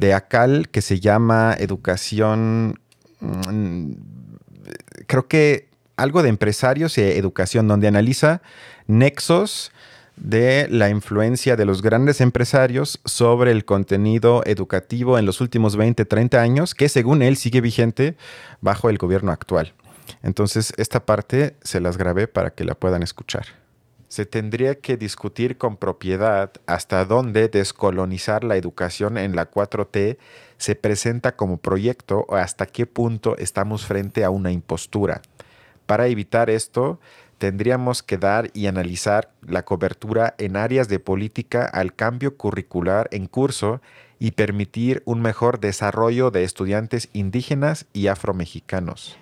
de ACAL que se llama Educación, mm, creo que algo de empresarios y educación, donde analiza nexos de la influencia de los grandes empresarios sobre el contenido educativo en los últimos 20, 30 años, que según él sigue vigente bajo el gobierno actual. Entonces, esta parte se las grabé para que la puedan escuchar. Se tendría que discutir con propiedad hasta dónde descolonizar la educación en la 4T se presenta como proyecto o hasta qué punto estamos frente a una impostura. Para evitar esto, tendríamos que dar y analizar la cobertura en áreas de política al cambio curricular en curso y permitir un mejor desarrollo de estudiantes indígenas y afromexicanos.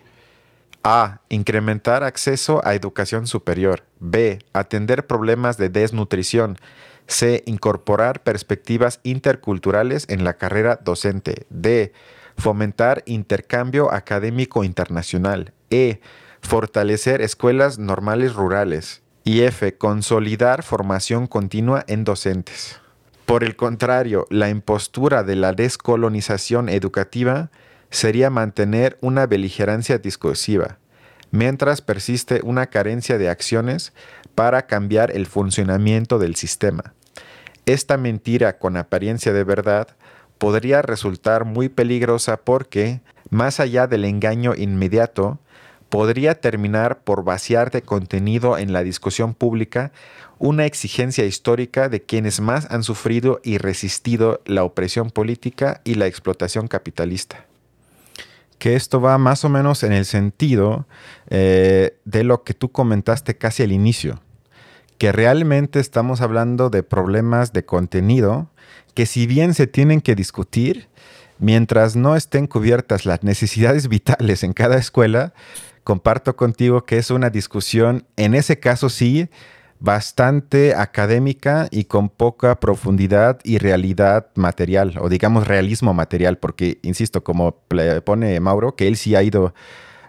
A. Incrementar acceso a educación superior. B. Atender problemas de desnutrición. C. Incorporar perspectivas interculturales en la carrera docente. D. Fomentar intercambio académico internacional. E fortalecer escuelas normales rurales. Y F, consolidar formación continua en docentes. Por el contrario, la impostura de la descolonización educativa sería mantener una beligerancia discursiva, mientras persiste una carencia de acciones para cambiar el funcionamiento del sistema. Esta mentira con apariencia de verdad podría resultar muy peligrosa porque, más allá del engaño inmediato, podría terminar por vaciar de contenido en la discusión pública una exigencia histórica de quienes más han sufrido y resistido la opresión política y la explotación capitalista. Que esto va más o menos en el sentido eh, de lo que tú comentaste casi al inicio, que realmente estamos hablando de problemas de contenido que si bien se tienen que discutir, mientras no estén cubiertas las necesidades [LAUGHS] vitales en cada escuela, comparto contigo que es una discusión, en ese caso sí, bastante académica y con poca profundidad y realidad material, o digamos realismo material, porque, insisto, como pone Mauro, que él sí ha ido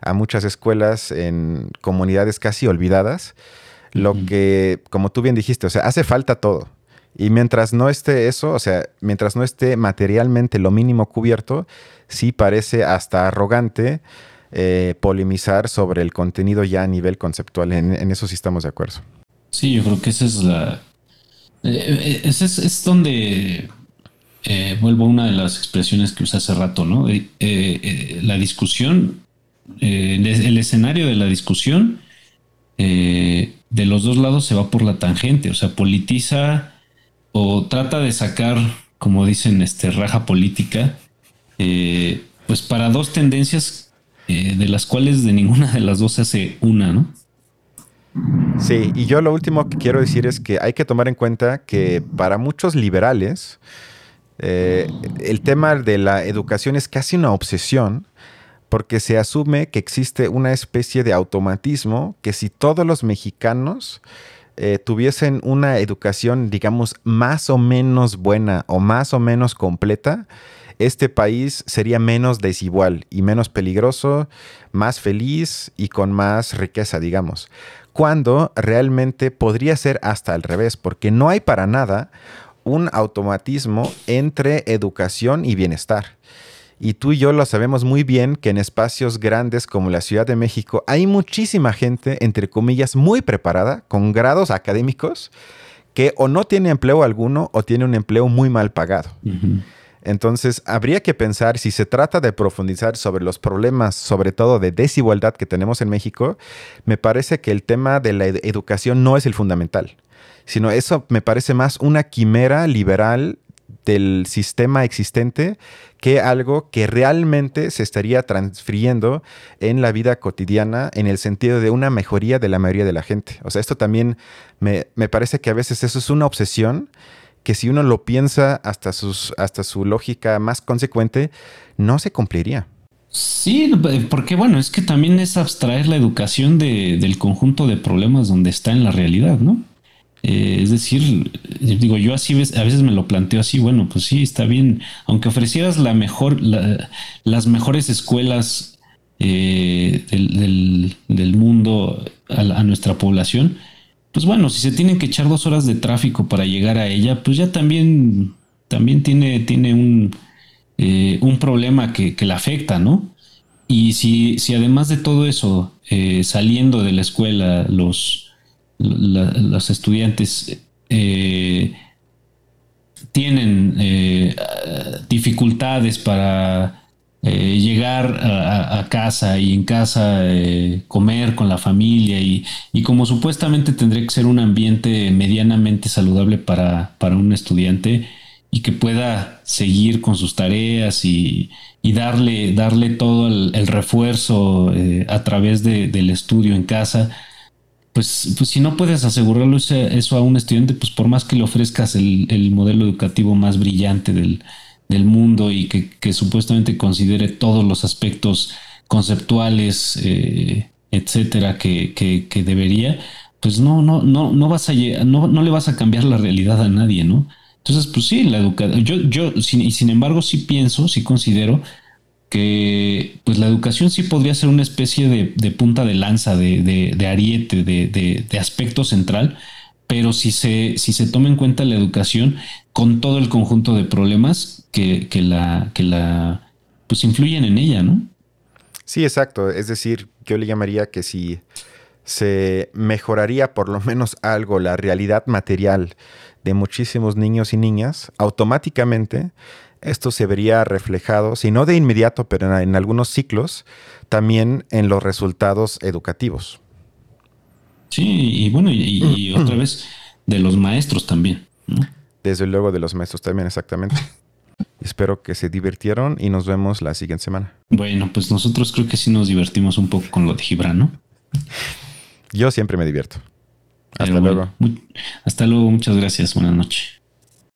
a muchas escuelas en comunidades casi olvidadas, lo que, como tú bien dijiste, o sea, hace falta todo. Y mientras no esté eso, o sea, mientras no esté materialmente lo mínimo cubierto, sí parece hasta arrogante eh, polemizar sobre el contenido ya a nivel conceptual. En, eso sí estamos de acuerdo. Sí, yo creo que esa es la. Eh, eh, ese es, donde vuelvo a una de las expresiones que usé hace rato, ¿no? la discusión, el escenario de la discusión de los dos lados se va por la tangente, o sea, politiza o trata de sacar, como dicen, este raja política, eh, pues para dos tendencias eh, de las cuales de ninguna de las dos se hace una, ¿no? Sí, y yo lo último que quiero decir es que hay que tomar en cuenta que para muchos liberales eh, el tema de la educación es casi una obsesión porque se asume que existe una especie de automatismo que si todos los mexicanos eh, tuviesen una educación, digamos, más o menos buena o más o menos completa, este país sería menos desigual y menos peligroso, más feliz y con más riqueza, digamos. Cuando realmente podría ser hasta al revés, porque no hay para nada un automatismo entre educación y bienestar. Y tú y yo lo sabemos muy bien que en espacios grandes como la Ciudad de México hay muchísima gente, entre comillas, muy preparada, con grados académicos, que o no tiene empleo alguno o tiene un empleo muy mal pagado. Entonces, habría que pensar si se trata de profundizar sobre los problemas, sobre todo de desigualdad que tenemos en México, me parece que el tema de la educación no es el fundamental, sino eso me parece más una quimera liberal del sistema existente que algo que realmente se estaría transfiriendo en la vida cotidiana en el sentido de una mejoría de la mayoría de la gente. O sea, esto también me, parece que a veces eso es una obsesión que si uno lo piensa hasta, sus, hasta su lógica más consecuente, no se cumpliría. Sí, porque bueno, es que también es abstraer la educación del conjunto de problemas donde está en la realidad, ¿no? Eh, es decir, digo, yo así a veces me lo planteo así, bueno, pues sí, está bien, aunque ofrecieras la mejor, las mejores escuelas eh, del, mundo a, nuestra población, pues bueno, si se tienen que echar dos horas de tráfico para llegar a ella, pues ya también, también tiene, tiene un, eh, un problema que, que la afecta, ¿no? Y si, si además de todo eso, saliendo de la escuela, los, los estudiantes eh, tienen eh, dificultades para eh, llegar a, casa y en casa comer con la familia y, como supuestamente tendría que ser un ambiente medianamente saludable para, un estudiante y que pueda seguir con sus tareas y, darle, darle todo el, refuerzo a través del estudio en casa, pues, pues, si no puedes asegurarlo eso a un estudiante, pues por más que le ofrezcas el, modelo educativo más brillante del, mundo y que, supuestamente considere todos los aspectos conceptuales, eh, etcétera, que, debería, pues no, no, no, no vas a no, no le vas a cambiar la realidad a nadie, ¿no? Entonces, pues sí, la educación, yo, yo, y sin embargo, sí pienso, sí considero que pues la educación sí podría ser una especie de, punta de lanza, de, ariete, de, aspecto central, pero si se, si se toma en cuenta la educación con todo el conjunto de problemas que, la, que la pues influyen en ella, ¿no? Sí, exacto. Es decir, yo le llamaría que si se mejoraría por lo menos algo la realidad material de muchísimos niños y niñas, automáticamente esto se vería reflejado, si no de inmediato, pero en, algunos ciclos, también en los resultados educativos. Sí, y bueno, y, [CLEARS THROAT] otra vez de los maestros también. Desde luego de los maestros también, exactamente. Espero que se divirtieron y nos vemos la siguiente semana. Bueno, pues nosotros creo que sí nos divertimos un poco con lo de Gibran, ¿no? Yo siempre me divierto. Hasta luego. hasta luego, muchas gracias. Buenas noches.